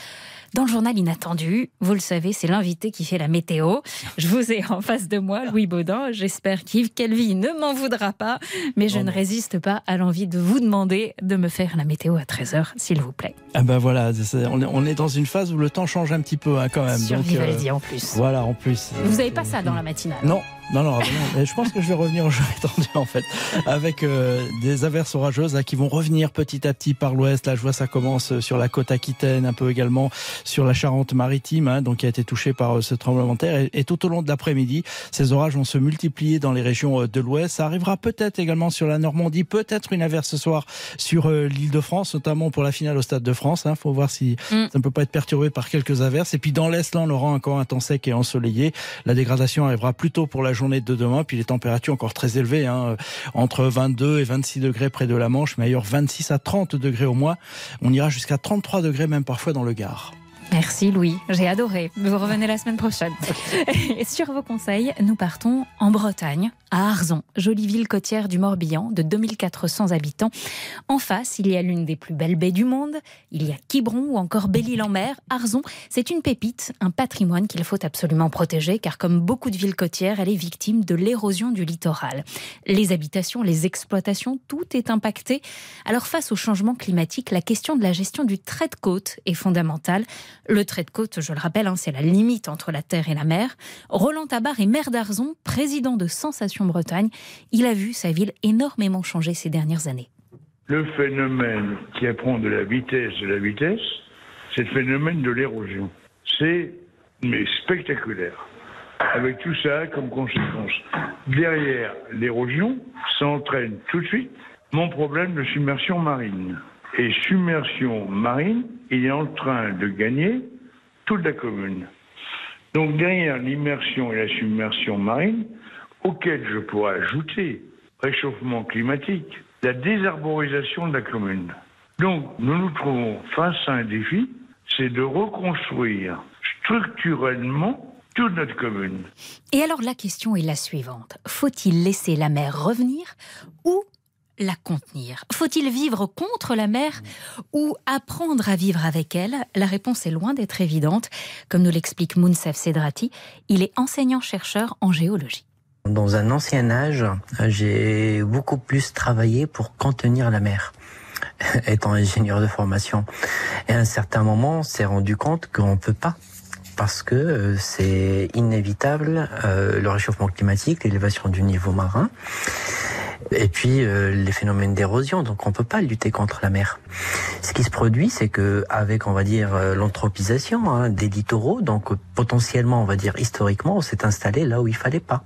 Dans le journal inattendu, vous le savez, c'est l'invité qui fait la météo. Je vous ai en face de moi, Louis Baudin. J'espère qu'Yves Calvi ne m'en voudra pas, mais je ne résiste pas à l'envie de vous demander de me faire la météo à 13h, s'il vous plaît. Ah ben voilà, on est, dans une phase où le temps change un petit peu hein, quand même. Sur donc, Vivaldi, en plus. Voilà, en plus. Vous n'avez pas ça dans la matinale Non, non, non, non. Mais je pense que je vais revenir au jour [LAUGHS] étendu en fait, avec euh, des averses orageuses là, qui vont revenir petit à petit par l'ouest. Là, je vois ça commence sur la côte aquitaine, un peu également sur la Charente-Maritime, hein, donc qui a été touchée par euh, ce tremblement de terre. Et, et tout au long de l'après-midi, ces orages vont se multiplier dans les régions euh, de l'ouest. Ça arrivera peut-être également sur la Normandie, peut-être une averse ce soir sur euh, l'Île-de-France, notamment pour la finale au Stade de France. Il faut voir si Mm. ça ne peut pas être perturbé par quelques averses. Et puis dans l'est, là, on aura encore un temps sec et ensoleillé. La dégradation arrivera plutôt pour la journée de demain. Puis les températures encore très élevées, hein, entre 22 et 26 degrés près de la Manche, mais ailleurs 26 à 30 degrés au moins. On ira jusqu'à 33 degrés même parfois dans le Gard. Merci Louis, j'ai adoré. Vous revenez la semaine prochaine. [LAUGHS] Et sur vos conseils, nous partons en Bretagne, à Arzon, jolie ville côtière du Morbihan de 2400 habitants. En face, il y a l'une des plus belles baies du monde, il y a Quiberon ou encore Belle-Île-en-Mer. Arzon, c'est une pépite, un patrimoine qu'il faut absolument protéger car comme beaucoup de villes côtières, elle est victime de l'érosion du littoral. Les habitations, les exploitations, tout est impacté. Alors face au changement climatique, la question de la gestion du trait de côte est fondamentale. Le trait de côte, je le rappelle, hein, c'est la limite entre la terre et la mer. Roland Tabar est maire d'Arzon, président de Sensation Bretagne. Il a vu sa ville énormément changer ces dernières années. Le phénomène qui apprend de la vitesse de la vitesse, c'est le phénomène de l'érosion. C'est mais spectaculaire. Avec tout ça comme conséquence. Derrière l'érosion, ça entraîne tout de suite mon problème de submersion marine. Et submersion marine, il est en train de gagner toute la commune. Donc derrière l'immersion et la submersion marine, auquel je pourrais ajouter réchauffement climatique, la désarborisation de la commune. Donc nous nous trouvons face à un défi, c'est de reconstruire structurellement toute notre commune. Et alors la question est la suivante. Faut-il laisser la mer revenir ou la contenir Faut-il vivre contre la mer ou apprendre à vivre avec elle? La réponse est loin d'être évidente. Comme nous l'explique Mounsef Sedrati, il est enseignant-chercheur en géologie. Dans un ancien âge, j'ai beaucoup plus travaillé pour contenir la mer [LAUGHS] étant ingénieur de formation. Et à un certain moment, on s'est rendu compte qu'on ne peut pas parce que euh, c'est inévitable euh, le réchauffement climatique, l'élévation du niveau marin et puis euh, les phénomènes d'érosion. Donc on peut pas lutter contre la mer. Ce qui se produit, c'est que avec on va dire euh, l'anthropisation hein, des littoraux, donc potentiellement on va dire historiquement, on s'est installé là où il fallait pas,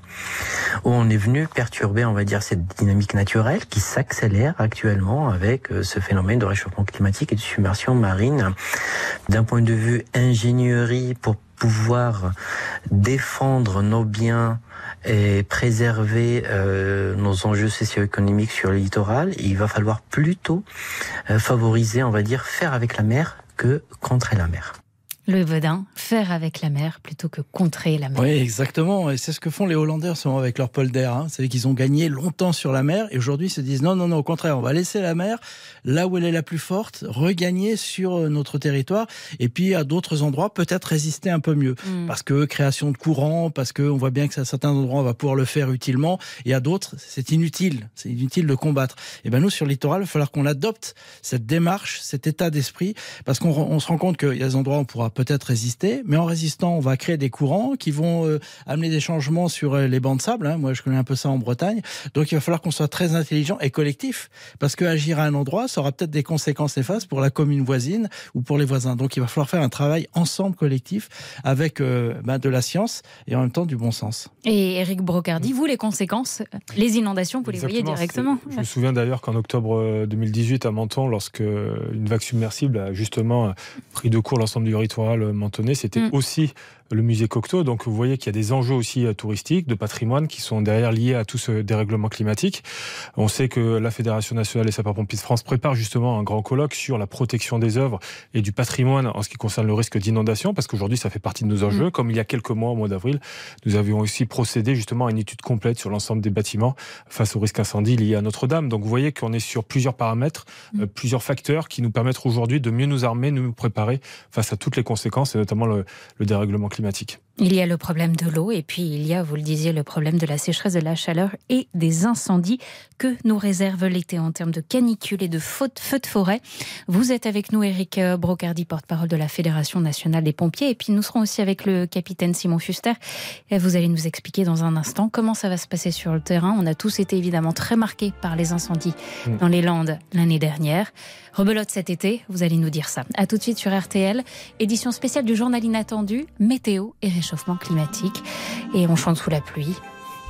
où on est venu perturber on va dire cette dynamique naturelle qui s'accélère actuellement avec euh, ce phénomène de réchauffement climatique et de submersion marine. D'un point de vue ingénierie pour pouvoir défendre nos biens et préserver euh, nos enjeux socio-économiques sur le littoral, il va falloir plutôt euh, favoriser, on va dire, faire avec la mer que contrer la mer. Le Vedin, faire avec la mer plutôt que contrer la mer. Oui, exactement. Et c'est ce que font les Hollandais souvent avec leur polder. Hein. C'est qu'ils ont gagné longtemps sur la mer et aujourd'hui ils se disent non, non, non, au contraire, on va laisser la mer là où elle est la plus forte, regagner sur euh, notre territoire et puis à d'autres endroits peut-être résister un peu mieux. Mm. Parce que création de courant, parce qu'on voit bien que à certains endroits on va pouvoir le faire utilement et à d'autres c'est inutile. C'est inutile de combattre. Et ben nous sur le littoral, il va falloir qu'on adopte cette démarche, cet état d'esprit parce qu'on se rend compte qu'il y a des endroits où on pourra peut-être résister, mais en résistant, on va créer des courants qui vont euh, amener des changements sur euh, les bancs de sable. Hein. Moi, je connais un peu ça en Bretagne. Donc, il va falloir qu'on soit très intelligent et collectif, parce que agir à un endroit, ça aura peut-être des conséquences néfastes pour la commune voisine ou pour les voisins. Donc, il va falloir faire un travail ensemble, collectif, avec euh, ben, de la science et en même temps du bon sens. Et Eric Brocardi, vous, les conséquences, les inondations, vous les voyez directement. Je me souviens d'ailleurs qu'en octobre 2018 à Menton, lorsque une vague submersible a justement pris de court l'ensemble du territoire Mentonné, c'était mm. aussi le musée Cocteau. Donc vous voyez qu'il y a des enjeux aussi euh, touristiques, de patrimoine qui sont derrière liés à tout ce dérèglement climatique. On sait que la Fédération nationale des sapeurs-pompiers de France prépare justement un grand colloque sur la protection des œuvres et du patrimoine en ce qui concerne le risque d'inondation, parce qu'aujourd'hui ça fait partie de nos enjeux. Mm. Comme il y a quelques mois, au mois d'avril, nous avions aussi procédé justement à une étude complète sur l'ensemble des bâtiments face au risque incendie lié à Notre-Dame. Donc vous voyez qu'on est sur plusieurs paramètres, mm. euh, plusieurs facteurs qui nous permettent aujourd'hui de mieux nous armer, nous préparer face à toutes les conséquences et notamment le, le dérèglement climatique climatique. Il y a le problème de l'eau et puis il y a, vous le disiez, le problème de la sécheresse, de la chaleur et des incendies que nous réserve l'été en termes de canicule et de feux de forêt. Vous êtes avec nous, Eric Brocardi, porte-parole de la Fédération nationale des pompiers. Et puis nous serons aussi avec le capitaine Simon Fuster. Et vous allez nous expliquer dans un instant comment ça va se passer sur le terrain. On a tous été évidemment très marqués par les incendies mm. dans les Landes l'année dernière. Rebelote cet été, vous allez nous dire ça. A tout de suite sur RTL, édition spéciale du journal inattendu, météo et réchauffement climatique. Et on chante sous la pluie.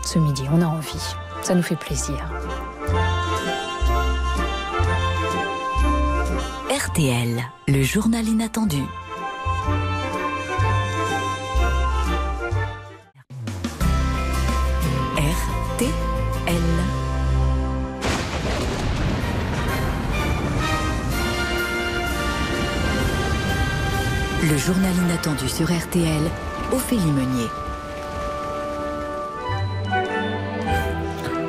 Ce midi, on a envie. Ça nous fait plaisir. RTL, le journal inattendu. RTL. Le journal inattendu sur RTL, Ophélie Meunier.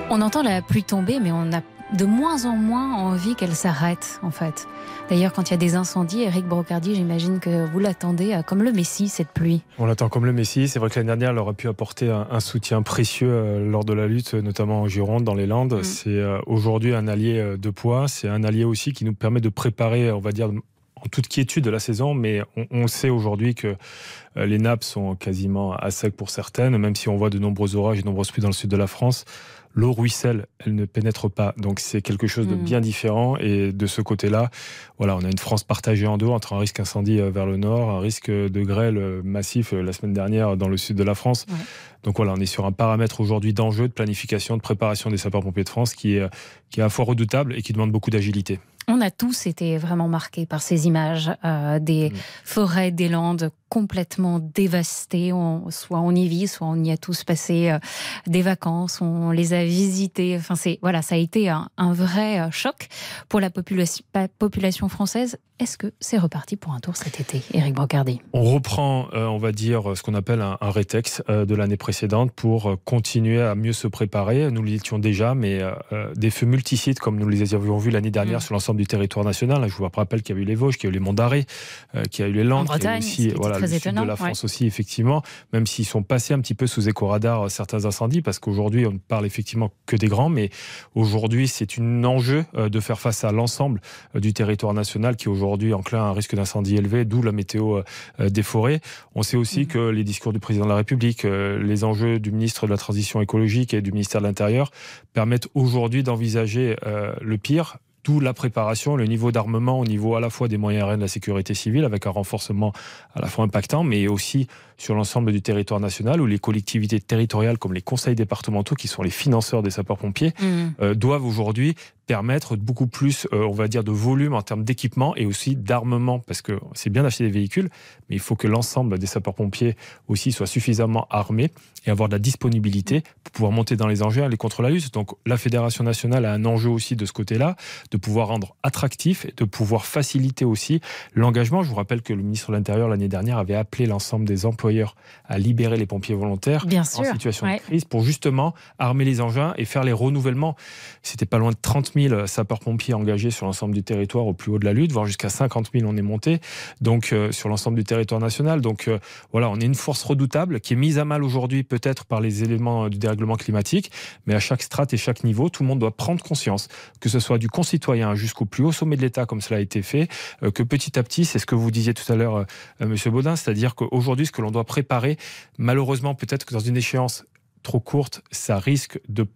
On entend la pluie tomber, mais on a de moins en moins envie qu'elle s'arrête, en fait. D'ailleurs, quand il y a des incendies, Eric Brocardi, j'imagine que vous l'attendez euh, comme le Messie, cette pluie. On l'attend comme le Messie. C'est vrai que l'année dernière, elle aurait pu apporter un, un soutien précieux euh, lors de la lutte, notamment en Gironde, dans les Landes. Mm. C'est euh, aujourd'hui un allié de poids. C'est un allié aussi qui nous permet de préparer, on va dire, en toute quiétude de la saison, mais on, on sait aujourd'hui que euh, les nappes sont quasiment à sec pour certaines, même si on voit de nombreux orages et de nombreuses pluies dans le sud de la France. L'eau ruisselle, elle ne pénètre pas. Donc c'est quelque chose de Mm. bien différent. Et de ce côté-là, voilà, on a une France partagée en deux entre un risque incendie euh, vers le nord, un risque de grêle euh, massif la semaine dernière dans le sud de la France. Donc voilà, on est sur un paramètre aujourd'hui d'enjeu, de planification, de préparation des sapeurs-pompiers de France qui est, qui est à la fois redoutable et qui demande beaucoup d'agilité. On a tous été vraiment marqués par ces images euh, des forêts des Landes complètement dévastées. On- soit on y vit, soit on y a tous passé euh, des vacances, on les a visitées. Enfin, c'est voilà, ça a été un, un vrai euh, choc pour la population française. Est-ce que c'est reparti pour un tour cet été, Eric Brocardi? On reprend, euh, on va dire, ce qu'on appelle un, un rétex euh, de l'année précédente pour euh, continuer à mieux se préparer. Nous l'étions déjà, mais euh, euh, des feux multisites, comme nous les avions vus l'année dernière Mm. sur l'ensemble du territoire national. Je vous rappelle qu'il y a eu les Vosges, qu'il y a eu les Monts d'Arrée, euh, qu'il y a eu les Landes, qu'il y a eu aussi voilà, très le sud de étonnant, la ouais. France aussi, effectivement, même s'ils sont passés un petit peu sous éco-radar certains incendies, parce qu'aujourd'hui, on ne parle effectivement que des grands, mais aujourd'hui, c'est un enjeu de faire face à l'ensemble du territoire national qui est aujourd'hui enclin à un risque d'incendie élevé, d'où la météo euh, euh, des forêts. On sait aussi Mm. que les discours du président de la République, euh, les enjeux du ministre de la Transition écologique et du ministère de l'Intérieur permettent aujourd'hui d'envisager le pire. D'où la préparation, le niveau d'armement au niveau à la fois des moyens aériens de la sécurité civile, avec un renforcement à la fois impactant, mais aussi sur l'ensemble du territoire national, où les collectivités territoriales, comme les conseils départementaux, qui sont les financeurs des sapeurs-pompiers, Mm. euh, doivent aujourd'hui permettre beaucoup plus, euh, on va dire, de volume en termes d'équipement et aussi d'armement, parce que c'est bien d'acheter des véhicules, mais il faut que l'ensemble des sapeurs-pompiers aussi soient suffisamment armés et avoir de la disponibilité pour pouvoir monter dans les engins et aller contre la lutte. Donc la Fédération nationale a un enjeu aussi de ce côté-là, de pouvoir rendre attractif et de pouvoir faciliter aussi l'engagement. Je vous rappelle que le ministre de l'Intérieur l'année dernière avait appelé l'ensemble des employeurs à libérer les pompiers volontaires Bien en situation ouais. de crise pour justement armer les engins et faire les renouvellements. C'était pas loin de 30 000 sapeurs-pompiers engagés sur l'ensemble du territoire au plus haut de la lutte, voire jusqu'à 50 000 on est monté, donc euh, sur l'ensemble du territoire national. Donc euh, voilà, on est une force redoutable qui est mise à mal aujourd'hui peut-être par les éléments euh, du dérèglement climatique, mais à chaque strate et chaque niveau, tout le monde doit prendre conscience, que ce soit du concitoyen jusqu'au plus haut sommet de l'État comme cela a été fait, que petit à petit, c'est ce que vous disiez tout à l'heure, Monsieur Baudin, c'est-à-dire qu'aujourd'hui, ce que l'on doit préparer, malheureusement peut-être que dans une échéance trop courte, ça risque de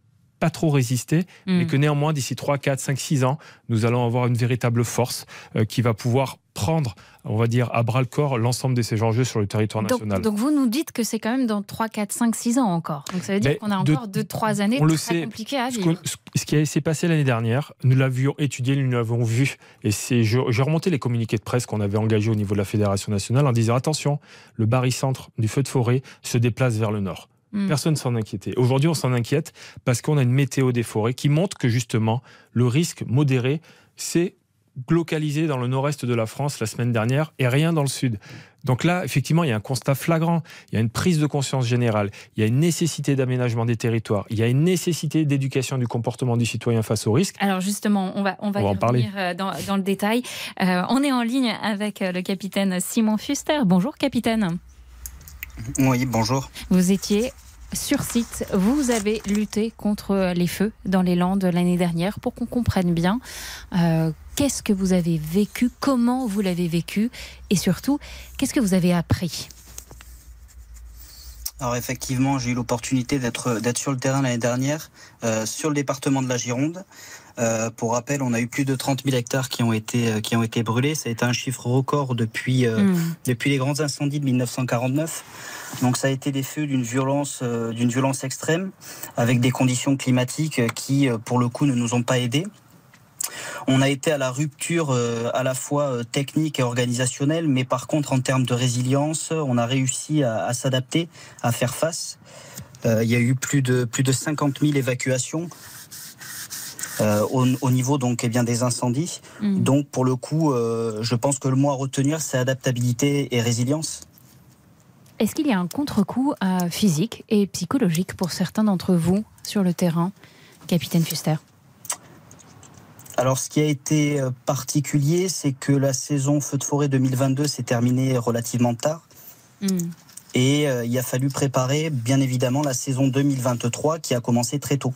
pas trop résister, Mm. mais que néanmoins, d'ici 3, 4, 5, 6 ans, nous allons avoir une véritable force euh, qui va pouvoir prendre, on va dire, à bras le corps l'ensemble de ces enjeux sur le territoire donc, national. donc vous nous dites que c'est quand même dans 3, 4, 5, 6 ans encore. Donc ça veut dire qu'on a encore 2-3 années on le très sait, compliquées à ce, vivre. que- ce qui s'est passé l'année dernière, nous l'avions étudié, nous l'avons vu. Et j'ai remonté les communiqués de presse qu'on avait engagés au niveau de la Fédération nationale en disant attention, le barycentre du feu de forêt se déplace vers le nord. Mm. Personne s'en inquiétait. Aujourd'hui, on s'en inquiète parce qu'on a une météo des forêts qui montre que justement, le risque modéré, c'est localisé dans le nord-est de la France la semaine dernière et rien dans le sud. Donc là, effectivement, il y a un constat flagrant, il y a une prise de conscience générale, il y a une nécessité d'aménagement des territoires, il y a une nécessité d'éducation du comportement du citoyen face au risque. Alors justement, on va, on va On va y en parler. revenir euh, dans, dans le détail. Euh, on est en ligne avec euh, le capitaine Simon Fuster. Bonjour capitaine. Oui, bonjour. Vous étiez sur site, vous avez lutté contre les feux dans les Landes l'année dernière pour qu'on comprenne bien euh, qu'est-ce que vous avez vécu, comment vous l'avez vécu et surtout qu'est-ce que vous avez appris? Alors effectivement, j'ai eu l'opportunité d'être sur le terrain l'année dernière, euh, sur le département de la Gironde. Euh, pour rappel, on a eu plus de 30 000 hectares qui ont été euh, qui ont été brûlés. Ça a été un chiffre record depuis euh, Mm. depuis les grands incendies de 1949. Donc ça a été des feux d'une violence euh, d'une violence extrême, avec des conditions climatiques qui, pour le coup, ne nous ont pas aidés. On a été à la rupture euh, à la fois technique et organisationnelle, mais par contre en termes de résilience, on a réussi à, à s'adapter, à faire face. Euh, il y a eu plus de plus de 50 000 évacuations. Euh, au, au, niveau donc eh bien des incendies. Mm. Donc pour le coup, euh, je pense que le mot à retenir c'est adaptabilité et résilience. Est-ce qu'il y a un contre-coup euh, physique et psychologique pour certains d'entre vous sur le terrain, capitaine Fuster? Alors, ce qui a été particulier, c'est que la saison feu de forêt 2022 s'est terminée relativement tard. Mm. Et il a fallu préparer, bien évidemment, la saison 2023 qui a commencé très tôt.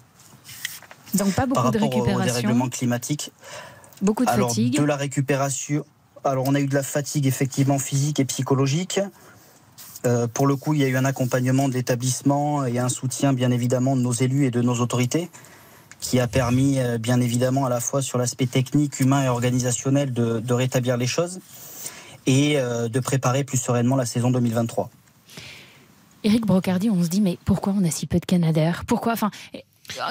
Donc, pas beaucoup Par de rapport au récupération. dérèglement climatique. Beaucoup de Alors, fatigue. de la récupération. Alors, on a eu de la fatigue, effectivement, physique et psychologique. Euh, pour le coup, il y a eu un accompagnement de l'établissement et un soutien, bien évidemment, de nos élus et de nos autorités qui a permis, euh, bien évidemment, à la fois sur l'aspect technique, humain et organisationnel de, de rétablir les choses et euh, de préparer plus sereinement la saison 2023. Éric Brocardi, on se dit, mais pourquoi on a si peu de Canadair? Pourquoi Enfin,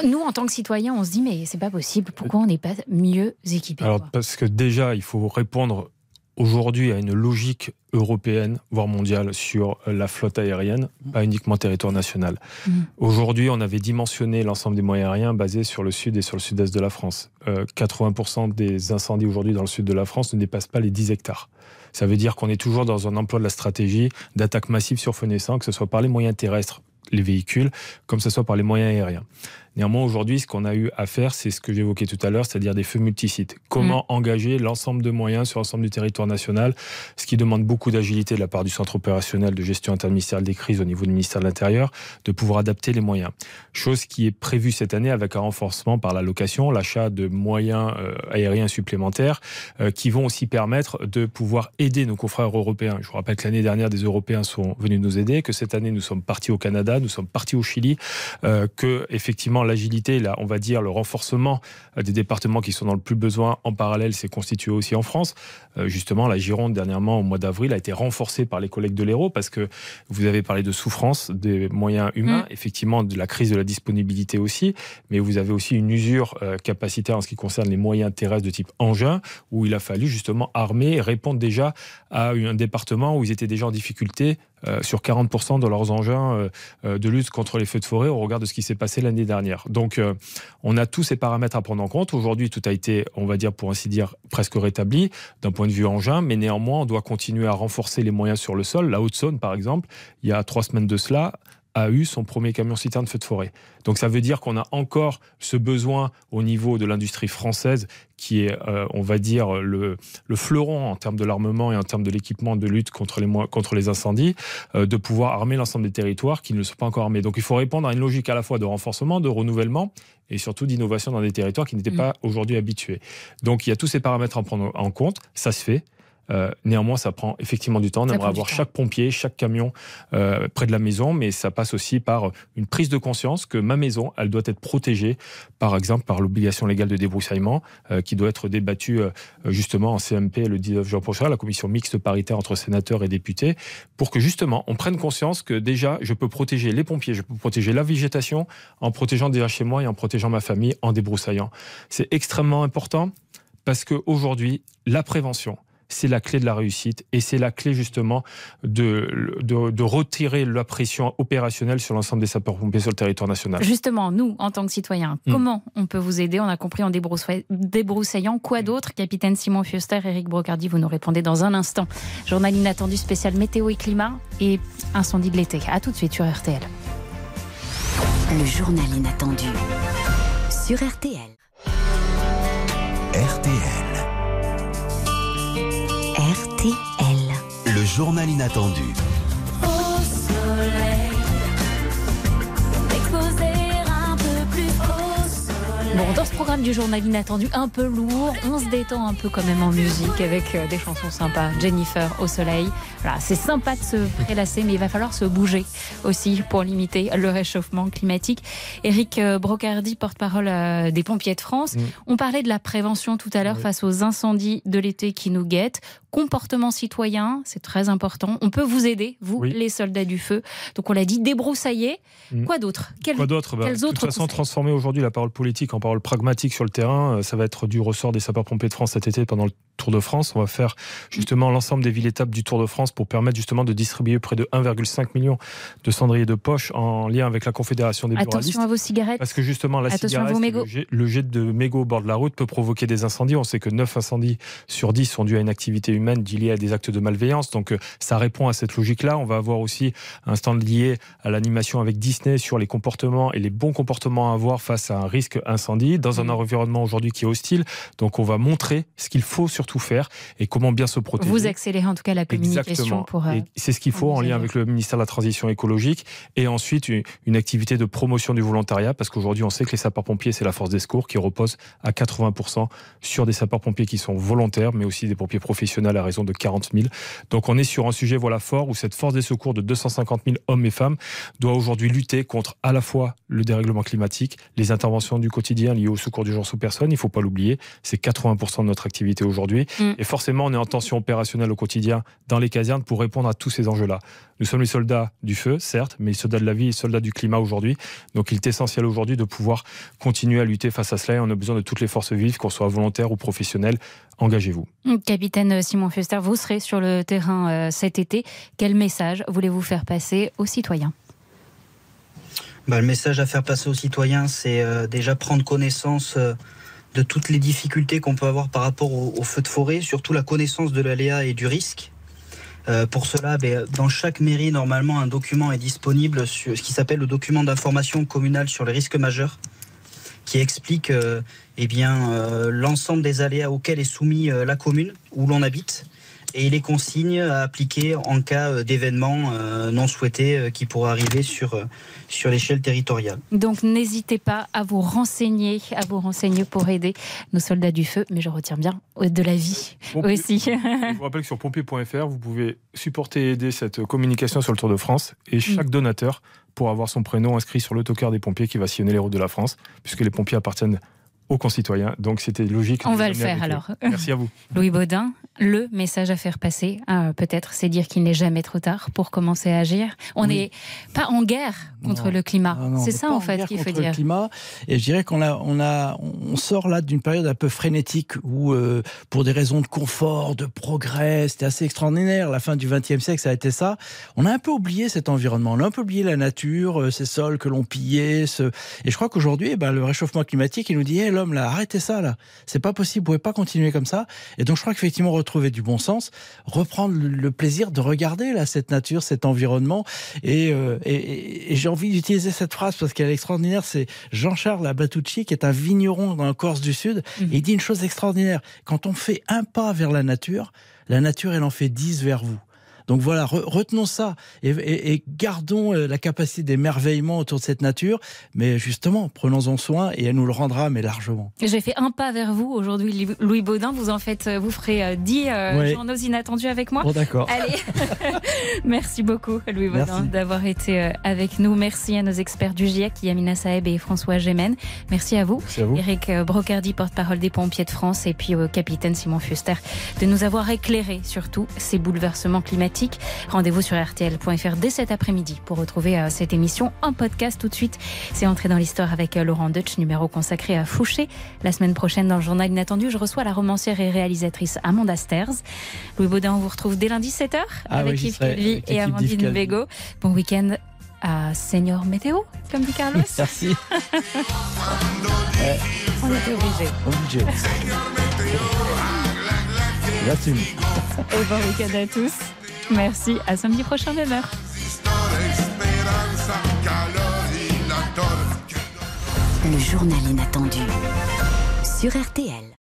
nous, en tant que citoyens, on se dit, mais c'est pas possible. Pourquoi on n'est pas mieux équipés Alors, parce que déjà, il faut répondre aujourd'hui à une logique européenne, voire mondiale, sur la flotte aérienne, pas uniquement territoire national. Mm. Aujourd'hui, on avait dimensionné l'ensemble des moyens aériens basés sur le sud et sur le sud-est de la France. Euh, 80% des incendies aujourd'hui dans le sud de la France ne dépassent pas les 10 hectares. Ça veut dire qu'on est toujours dans un emploi de la stratégie d'attaque massive sur feu naissant, que ce soit par les moyens terrestres, les véhicules, comme ce soit par les moyens aériens. Néanmoins, aujourd'hui, ce qu'on a eu à faire, c'est ce que j'évoquais tout à l'heure, c'est-à-dire des feux multisites. Comment engager l'ensemble de moyens sur l'ensemble du territoire national, ce qui demande beaucoup d'agilité de la part du centre opérationnel de gestion interministérielle des crises au niveau du ministère de l'Intérieur, de pouvoir adapter les moyens. Chose qui est prévue cette année avec un renforcement par la location, l'achat de moyens euh, aériens supplémentaires, euh, qui vont aussi permettre de pouvoir aider nos confrères européens. Je vous rappelle que l'année dernière, des Européens sont venus nous aider, que cette année, nous sommes partis au Canada, nous sommes partis au Chili, euh, que effectivement l'agilité, là, on va dire le renforcement euh, des départements qui sont dans le plus besoin en parallèle s'est constitué aussi en France. Euh, justement, la Gironde dernièrement au mois d'avril a été renforcée par les collègues de l'Hérault parce que vous avez parlé de souffrance des moyens humains, Mm. effectivement de la crise de la disponibilité aussi, mais vous avez aussi une usure euh, capacitaire en ce qui concerne les moyens terrestres de type engin où il a fallu justement armer et répondre déjà à un département où ils étaient déjà en difficulté euh, sur 40% de leurs engins de lutte contre les feux de forêt au regard de ce qui s'est passé l'année dernière. Donc euh, on a tous ces paramètres à prendre en compte. Aujourd'hui, tout a été, on va dire pour ainsi dire, presque rétabli d'un point de vue engin, mais néanmoins, on doit continuer à renforcer les moyens sur le sol. La Haute-Saône, par exemple, il y a trois semaines de cela, a eu son premier camion citerne feu de forêt. Donc ça veut dire qu'on a encore ce besoin au niveau de l'industrie française qui est, euh, on va dire, le, le fleuron en termes de l'armement et en termes de l'équipement de lutte contre les, contre les incendies, euh, de pouvoir armer l'ensemble des territoires qui ne le sont pas encore armés. Donc il faut répondre à une logique à la fois de renforcement, de renouvellement et surtout d'innovation dans des territoires qui n'étaient Mm. pas aujourd'hui habitués. Donc il y a tous ces paramètres à prendre en compte, ça se fait. Euh, néanmoins, ça prend effectivement du temps. On Ça aimerait avoir chaque pompier, chaque camion euh, près de la maison, mais ça passe aussi par une prise de conscience que ma maison, elle doit être protégée, par exemple par l'obligation légale de débroussaillement, euh, qui doit être débattue euh, justement en CMP le 19 juin prochain, la commission mixte paritaire entre sénateurs et députés, pour que justement on prenne conscience que déjà je peux protéger les pompiers, je peux protéger la végétation en protégeant déjà chez moi et en protégeant ma famille en débroussaillant. C'est extrêmement important parce qu'aujourd'hui, la prévention, c'est la clé de la réussite et c'est la clé justement de, de, de retirer la pression opérationnelle sur l'ensemble des sapeurs-pompiers sur le territoire national. Justement, nous, en tant que citoyens, Mm. comment on peut vous aider? On a compris en débroussa- débroussaillant. Quoi d'autre? Capitaine Simon Fuster, Eric Brocardi, vous nous répondez dans un instant. Journal inattendu spécial météo et climat et incendie de l'été. À tout de suite sur RTL. Le journal inattendu sur RTL. RTL. RTL. Le journal inattendu. Au soleil, exposer un peu plus au soleil. Bon, dans ce programme du journal inattendu, un peu lourd, on se détend un peu quand même en musique avec euh, des chansons sympas. Jennifer au soleil. Voilà, c'est sympa de se prélasser, mais il va falloir se bouger aussi pour limiter le réchauffement climatique. Eric euh, Brocardi, porte-parole euh, des pompiers de France. Mm. On parlait de la prévention tout à l'heure face aux incendies de l'été qui nous guettent. Comportement citoyen, c'est très important. On peut vous aider, vous, Oui. les soldats du feu. Donc on l'a dit, débroussailler. Mm. Quoi d'autre? Quel- Quoi d'autre? Bah, De toute autres façon, transformer aujourd'hui la parole politique en parole pragmatique sur le terrain, euh, ça va être du ressort des sapeurs-pompiers de France cet été pendant le Tour de France. On va faire justement l'ensemble des villes-étapes du Tour de France pour permettre justement de distribuer près de 1,5 million de cendriers de poche en lien avec la Confédération des buralistes. Attention à vos cigarettes. Parce que justement, la Attention cigarette, le jet, le jet de mégots au bord de la route peut provoquer des incendies. On sait que 9 incendies sur 10 sont dus à une activité humaine liée à des actes de malveillance. Donc euh, ça répond à cette logique-là. On va avoir aussi un stand lié à l'animation avec Disney sur les comportements et les bons comportements à avoir face à un risque incendie dans un environnement aujourd'hui qui est hostile. Donc on va montrer ce qu'il faut surtout faire et comment bien se protéger. Vous accélérez en tout cas la communication Exactement. pour. euh, c'est ce qu'il faut en lien avec le ministère de la Transition écologique et ensuite une, une activité de promotion du volontariat parce qu'aujourd'hui on sait que les sapeurs-pompiers c'est la force des secours qui repose à 80% sur des sapeurs-pompiers qui sont volontaires mais aussi des pompiers professionnels à raison de 40 000. Donc on est sur un sujet voilà fort où cette force des secours de 250 000 hommes et femmes doit aujourd'hui lutter contre à la fois le dérèglement climatique, les interventions du quotidien liées au secours d'urgence aux personnes, il faut pas l'oublier, c'est 80% de notre activité aujourd'hui Mm. et forcément on est en tension opérationnelle au quotidien dans les casernes pour répondre à tous ces enjeux-là. Nous sommes les soldats du feu, certes, mais les soldats de la vie et les soldats du climat aujourd'hui. Donc il est essentiel aujourd'hui de pouvoir continuer à lutter face à cela et on a besoin de toutes les forces vives, qu'on soit volontaires ou professionnels. Engagez-vous. Capitaine Simon Fuster, vous serez sur le terrain euh, cet été. Quel message voulez-vous faire passer aux citoyens? Bah, le message à faire passer aux citoyens, c'est euh, déjà prendre connaissance euh, de toutes les difficultés qu'on peut avoir par rapport au, feu de forêt, surtout la connaissance de l'aléa et du risque. Euh, pour cela, ben, dans chaque mairie, normalement, un document est disponible, sur, ce qui s'appelle le document d'information communale sur les risques majeurs, qui explique euh, eh euh, l'ensemble des aléas auxquels est soumis la commune où l'on habite et les consignes à appliquer en cas euh, d'événements euh, non souhaités euh, qui pourraient arriver sur, sur l'échelle territoriale. Donc n'hésitez pas à vous renseigner, à vous renseigner pour aider nos soldats du feu, mais je retiens bien de la vie Pompier- aussi. Je vous rappelle que sur pompier.fr, vous pouvez supporter et aider cette communication sur le Tour de France. Et chaque donateur pourra avoir son prénom inscrit sur l'autocar des pompiers qui va sillonner les routes de la France, puisque les pompiers appartiennent aux concitoyens. Donc c'était logique. On va le faire eux. alors. Merci à vous. [LAUGHS] Louis Baudin, le message à faire passer, euh, peut-être, c'est dire qu'il n'est jamais trop tard pour commencer à agir. On n'est pas en guerre contre Non. le climat. On c'est ça en fait qu'il faut contre dire. Le climat. Et je dirais qu'on a, on a, on sort là d'une période un peu frénétique où, euh, pour des raisons de confort, de progrès, c'était assez extraordinaire. La fin du XXe siècle, ça a été ça. On a un peu oublié cet environnement. On a un peu oublié la nature, euh, ces sols que l'on pillait. Ce... Et je crois qu'aujourd'hui, eh ben, le réchauffement climatique, il nous dit, Hey, l'homme là, arrêtez ça là. C'est pas possible. Vous pouvez pas continuer comme ça. Et donc, je crois qu'effectivement, retrouver du bon sens, reprendre le- plaisir de regarder là cette nature, cet environnement. Et, euh, et, j'ai envie d'utiliser cette phrase parce qu'elle est extraordinaire. C'est Jean-Charles Abatucci, qui est un vigneron dans la Corse du Sud. Et il dit une chose extraordinaire. Quand on fait un pas vers la nature, la nature, elle en fait dix vers vous. Donc voilà, re- retenons ça et, et- et gardons euh, la capacité d'émerveillement autour de cette nature, mais justement, prenons-en soin et elle nous le rendra, mais largement. J'ai fait un pas vers vous aujourd'hui, Louis Baudin. Vous en faites, vous ferez euh, 10 euh, Ouais. journaux inattendus avec moi. Bon, d'accord. Allez, [LAUGHS] merci beaucoup, Louis Baudin, d'avoir été euh, avec nous. Merci à nos experts du GIEC, Yamina Saeb et François Gémen. Merci à vous, Merci à vous. Eric euh, Brocardi, porte-parole des pompiers de France, et puis au capitaine Simon Fuster, de nous avoir éclairé sur tous ces bouleversements climatiques. Rendez-vous sur rtl.fr dès cet après-midi pour retrouver euh, cette émission en podcast tout de suite. C'est entré dans l'histoire avec euh, Laurent Deutsch, numéro consacré à Fouché. La semaine prochaine, dans le journal inattendu, je reçois la romancière et réalisatrice Amanda Sters. Louis Baudin, on vous retrouve dès lundi 7h Ah avec oui, j'y Yves avec et Amandine. Bego. Bon week-end à Senior Météo, comme dit Carlos. [LAUGHS] Merci. [LAUGHS] On était obligés. Obligé. J'assume. [LAUGHS] Et bon week-end à tous. Merci, à samedi prochain, même heure. Le journal inattendu sur RTL.